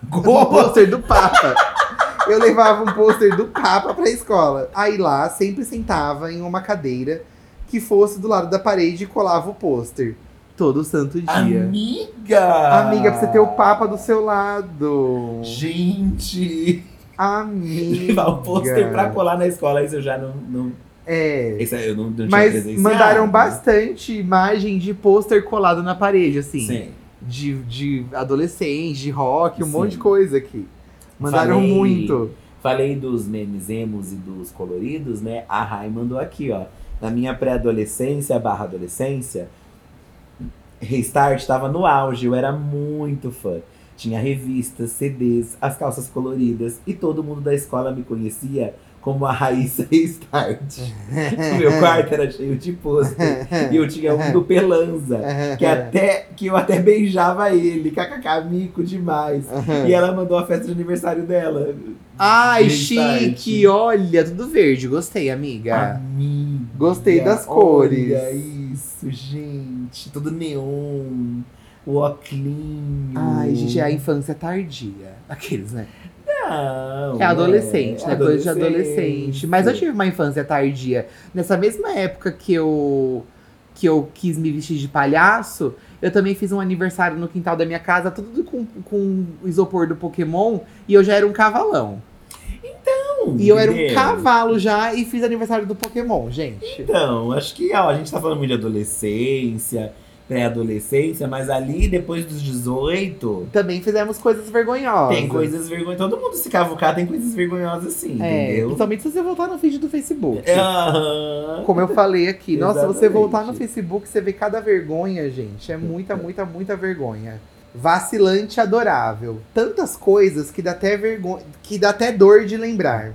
Um pôster do Papa. Eu levava um pôster do Papa pra escola. Aí lá sempre sentava em uma cadeira que fosse do lado da parede e colava o pôster. Todo santo dia. Amiga! Amiga, pra você ter o Papa do seu lado. Gente! Amiga. Levar o pôster pra colar na escola, isso eu já não. não É. isso eu não, não tinha Mas mandaram bastante imagem de pôster colado na parede, assim. Sim. De, de adolescente, de rock, um Sim. monte de coisa aqui. Mandaram Falei- muito. Falei dos memes emos e dos coloridos, né? A Rai mandou aqui, ó. Na minha pré-adolescência barra adolescência, Restart tava no auge, eu era muito fã. Tinha revistas, CDs, as calças coloridas e todo mundo da escola me conhecia como a Raíssa Restart. o meu quarto era cheio de pôster. E eu tinha um do Pelanza, que, até, que eu até beijava ele, kkk, mico demais. E ela mandou a festa de aniversário dela. Ai, Restart. chique! Olha, tudo verde. Gostei, amiga. Amiga, Gostei das cores. Olha isso, gente. Tudo neon. O oclinho. Ai, gente, é a infância tardia. Aqueles, né? Não, É adolescente, é né? Coisa de adolescente. Mas eu tive uma infância tardia. Nessa mesma época que eu, que eu quis me vestir de palhaço, eu também fiz um aniversário no quintal da minha casa, tudo com, com o isopor do Pokémon, e eu já era um cavalão. Não, E eu era um cavalo já e fiz aniversário do Pokémon, gente. Então, acho que ó, a gente tá falando muito de adolescência, pré-adolescência, mas ali depois dos 18, Também fizemos coisas vergonhosas. tem coisas vergonhosas. Todo mundo se cavucar tem coisas vergonhosas assim, É, entendeu? principalmente se você voltar no vídeo do Facebook. Como eu falei aqui. Nossa, se você voltar no Facebook, você vê cada vergonha, gente. É muita, muita, muita vergonha. Vacilante adorável. Tantas coisas que dá até vergonha, que dá até dor de lembrar.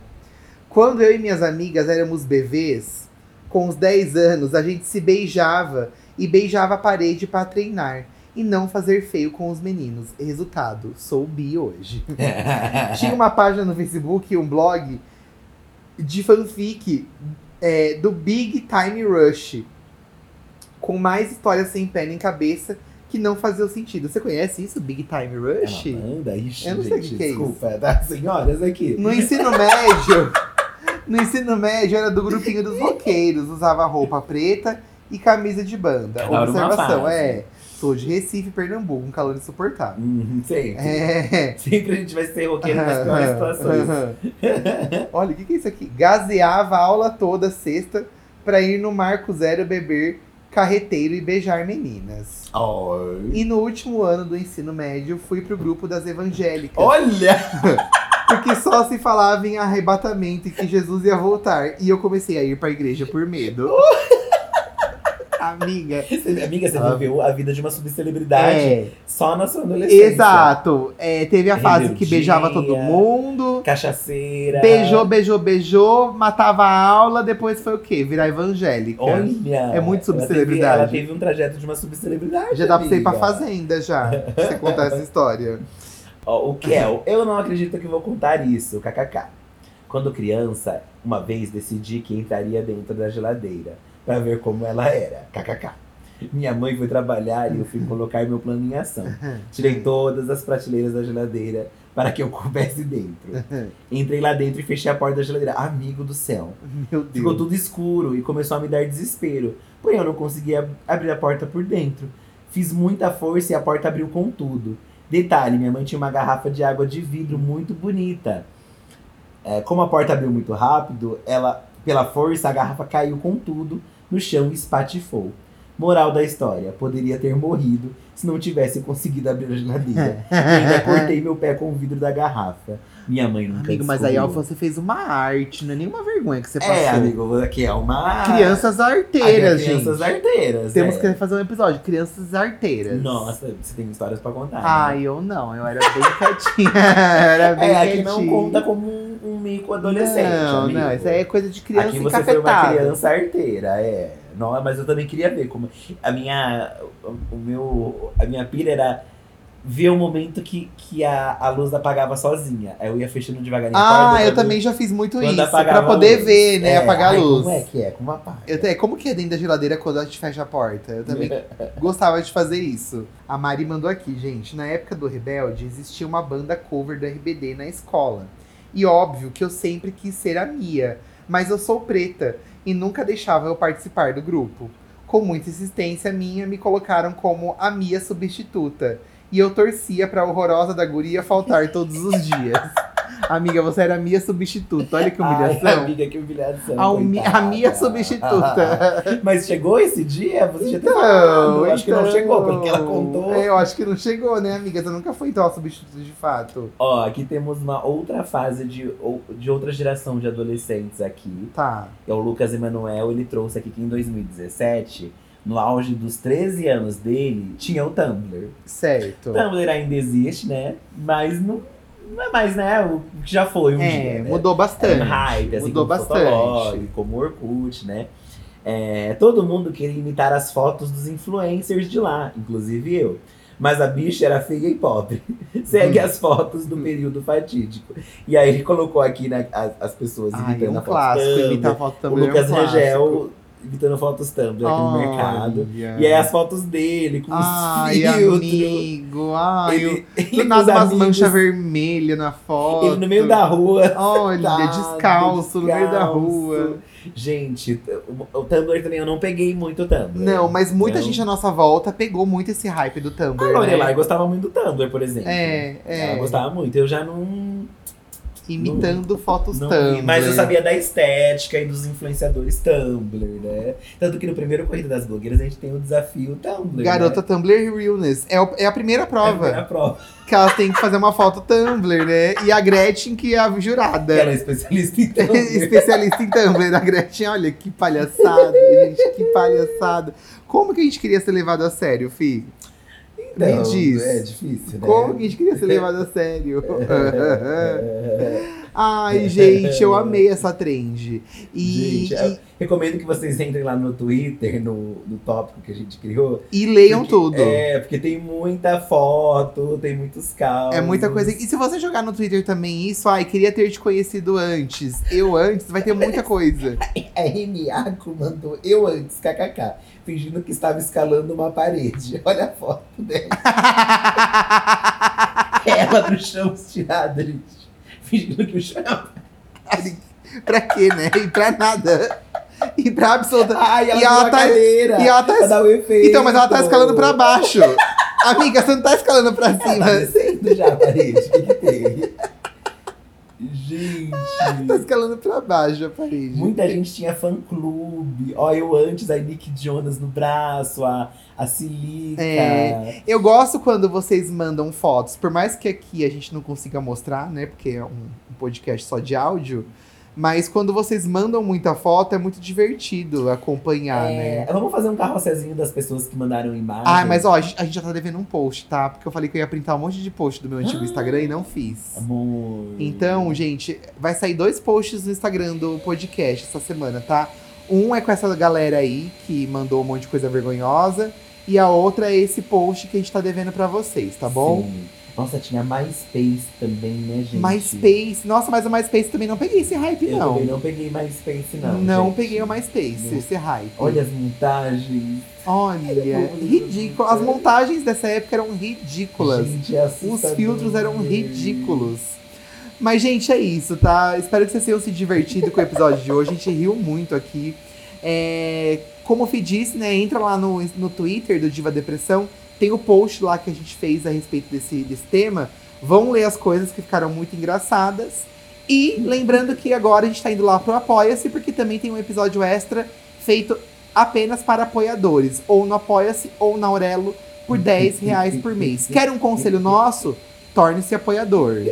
Quando eu e minhas amigas éramos bebês, com uns 10 anos, a gente se beijava e beijava a parede para treinar e não fazer feio com os meninos. Resultado, sou bi hoje. Tinha uma página no Facebook, um blog de fanfic é, do Big Time Rush. Com mais histórias sem pé nem cabeça que não faziam sentido. Você conhece isso, Big Time Rush? É uma banda? Ixi, Eu não sei o gente, que que é isso. desculpa, das senhoras aqui. No ensino médio, no ensino médio era do grupinho dos roqueiros. Usava roupa preta e camisa de banda. Cada uma Observação, é. Sou de Recife, Pernambuco, um calor insuportável. Uhum, sempre. É. Sempre a gente vai ser roqueiro nas piores situações. Olha, o que, que é isso aqui? Gazeava a aula toda sexta pra ir no Marco Zero beber carreteiro e beijar meninas. Oi. E no último ano do ensino médio, fui pro grupo das evangélicas. Olha! Porque só se falava em arrebatamento e que Jesus ia voltar. E eu comecei a ir pra igreja por medo. Amiga. Amiga, você Ah. viveu a vida de uma subcelebridade É, só na sua adolescência. exato. É, teve a fase que Rebeldia. beijava todo mundo. Cachaceira. Beijou, beijou, beijou, matava a aula, depois foi o quê? Virar evangélica. Olha. É muito ela subcelebridade. Teve, ela teve um trajeto de uma subcelebridade. Já dá pra você ir pra fazenda já, pra você contar essa história. Ó, o Kel, eu não acredito que vou contar isso, kkk. Quando criança, uma vez decidi que entraria dentro da geladeira pra ver como ela era, kkk. Minha mãe foi trabalhar e eu fui colocar meu plano em ação. Tirei todas as prateleiras da geladeira para que eu coubesse dentro. Entrei lá dentro e fechei a porta da geladeira. Amigo do céu. Meu Deus. Ficou tudo escuro e começou a me dar desespero. Porém, eu não conseguia abrir a porta por dentro. Fiz muita força e a porta abriu com tudo. Detalhe, minha mãe tinha uma garrafa de água de vidro muito bonita. É, como a porta abriu muito rápido, ela, pela força, a garrafa caiu com tudo no chão e espatifou. Moral da história, poderia ter morrido se não tivesse conseguido abrir a geladeira. E ainda cortei meu pé com o vidro da garrafa. Minha mãe nunca Amigo, mas aí ó, você fez uma arte, não é nenhuma vergonha que você passou. É, amigo, aqui é uma... Crianças arteiras, é Crianças gente. arteiras. Temos é. que fazer um episódio, crianças arteiras. Nossa, você tem histórias pra contar. né? Ai, eu não, eu era bem quietinha. era bem É, quietinha. não conta como mico adolescente. Não, amigo. não, isso aí é coisa de criança Aqui você foi uma criança arteira, é. Não, mas eu também queria ver como. A minha. O meu. A minha pira era ver o momento que, que a, a luz apagava sozinha. Aí eu ia fechando devagarinho a Ah, eu também já fiz muito isso. Pra poder ver, né? É, apagar a ai, luz. Como é que é? Como apaga? Eu te- como que é dentro da geladeira quando a gente fecha a porta? Eu também gostava de fazer isso. A Mari mandou aqui, gente. Na época do Rebelde, existia uma banda cover do RBD na escola. E óbvio que eu sempre quis ser a Mia. Mas eu sou preta e nunca deixava eu participar do grupo. Com muita insistência minha, me colocaram como a Mia substituta. E eu torcia pra horrorosa da guria faltar todos os dias. Amiga, você era a Mia substituta. Olha que humilhação. Ai, amiga, que humilhação. A, umi- a. Mia substituta. Mas chegou esse dia? Você já Então, tá falando. Acho que não então, chegou, pelo que ela contou. Eu acho que não chegou, né, amiga? Você nunca foi então a substituta de fato. Ó, aqui temos uma outra fase de, de outra geração de adolescentes aqui. Tá. É o Lucas Emanuel, ele trouxe aqui que em 2017 no auge dos 13 anos dele, tinha o Tumblr. Certo. Tumblr ainda existe, né? Mas não, não é mais, né? O que já foi um É, dia. né? mudou bastante. um hype, assim, mudou como bastante. Como Orkut, né? É, todo mundo queria imitar as fotos dos influencers de lá, inclusive eu. Mas a bicha era feia e pobre. Segue Hum. as fotos do período fatídico. E aí ele colocou aqui né, as, as pessoas Ai, imitando um a foto clássico, imitar foto O também. Lucas é um clássico. Imitando fotos Tumblr aqui no mercado. E aí as fotos dele com Ai, os filtros. amigo. Ai, Ele, ele nada umas manchas vermelhas na foto. Ele no meio da rua. Olha, Tá, descalço, no meio da descalço. rua. Gente, o, Tumblr também eu não peguei muito o Tumblr. Não, mas muita gente à nossa volta pegou muito esse hype do Tumblr. A Lorelai né? gostava muito do Tumblr, por exemplo. É, é. Ela gostava muito. Eu já não. Imitando fotos não Tumblr. mas eu sabia da estética e dos influenciadores Tumblr, né? Tanto que no primeiro Corrida das Blogueiras a gente tem o desafio Tumblr. Garota Né? Tumblr Realness. É, o- é a primeira prova. É a prova. Que elas têm que fazer uma foto Tumblr, né? E a Gretchen, que é a jurada. Ela é especialista em Tumblr. Especialista em Tumblr. A Gretchen, olha que palhaçada, gente. Que palhaçada. Como que a gente queria ser levado a sério, Fi? Me diz. É difícil, né? Como que a gente queria ser levado a sério? Ai, gente, eu amei essa trend. E, Gente, eu recomendo que vocês entrem lá no Twitter, no, no tópico que a gente criou. e, e leiam Porque- tudo. É, porque tem muita foto, tem muitos caos. É muita coisa. E se você jogar no Twitter também isso, ai, queria ter te conhecido antes. Eu antes, vai ter muita coisa. A Reniaco mandou eu antes, kkk, fingindo que estava escalando uma parede. Olha a foto dela. Ela no chão estirada, gente. Fingindo que o chão uma pra quê, né? E pra nada. E pra absoluta. Ai, ela E ela tá- cadeira e ela tá- pra dar o efeito. Então, mas ela tá escalando pra baixo. Amiga, você não tá escalando pra Ela tá cima. descendo já a parede. O que que tem? Gente. Tá escalando pra baixo a parede. Muita gente tinha fã-clube. Ó, eu antes, a Nick Jonas no braço, a, a Silica. É. Eu gosto quando vocês mandam fotos, por mais que aqui a gente não consiga mostrar, né? Porque é um, um podcast só de áudio. Mas quando vocês mandam muita foto, é muito divertido acompanhar, É, né? Vamos fazer um carrosselzinho das pessoas que mandaram imagem. Ah, mas ó, a gente, a gente já tá devendo um post, tá? Porque eu falei que eu ia printar um monte de post do meu antigo Instagram e não fiz. Amor. Então, gente, vai sair dois posts no Instagram do podcast essa semana, tá? Um é com essa galera aí que mandou um monte de coisa vergonhosa. E a outra é esse post que a gente tá devendo pra vocês, tá bom? Sim. Nossa, tinha MySpace também, né, gente? MySpace. Nossa, mas o MySpace também não peguei esse hype, Eu não. também não peguei MySpace, não. Não gente. peguei o MySpace, Não. esse hype. Olha as montagens. Olha, ridículo. As montagens dessa época eram ridículas. Gente, é Os filtros eram ridículos. Mas, gente, é isso, tá? Espero que vocês tenham se divertido com o episódio de hoje. A gente riu muito aqui. É, como o Fih disse, né? Entra lá no, no Twitter do Diva Depressão. Tem o post lá que a gente fez a respeito desse, desse tema. Vão ler as coisas que ficaram muito engraçadas. E lembrando que agora a gente tá indo lá pro Apoia-se, porque também tem um episódio extra feito apenas para apoiadores. Ou no Apoia-se ou na Aurelo por 10 reais por mês. Quer um conselho nosso? Torne-se apoiador.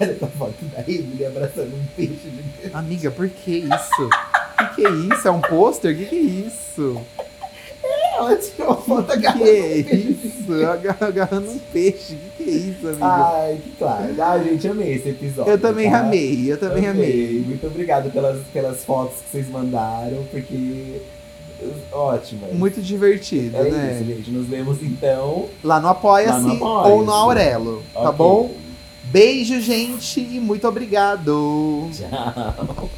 Olha essa foto da Emily abraçando um peixe de Amiga, por que isso? O que, que é isso? É um pôster? O que, que é isso? Ela tirou uma foto que agarrando é um peixe. isso? Agar- Agarrando um peixe. Que, que é isso, amiga? Ai, que claro. Ah, gente, amei esse episódio. eu também tá? amei, eu também amei. Muito obrigado pelas, pelas fotos que vocês mandaram, porque. Ótimo. Muito divertido, É né? isso, gente. Nos vemos então. Lá no Apoia-se Apoia-se. ou no Aurelo, tá Ok. bom? Beijo, gente, e muito obrigado. Tchau.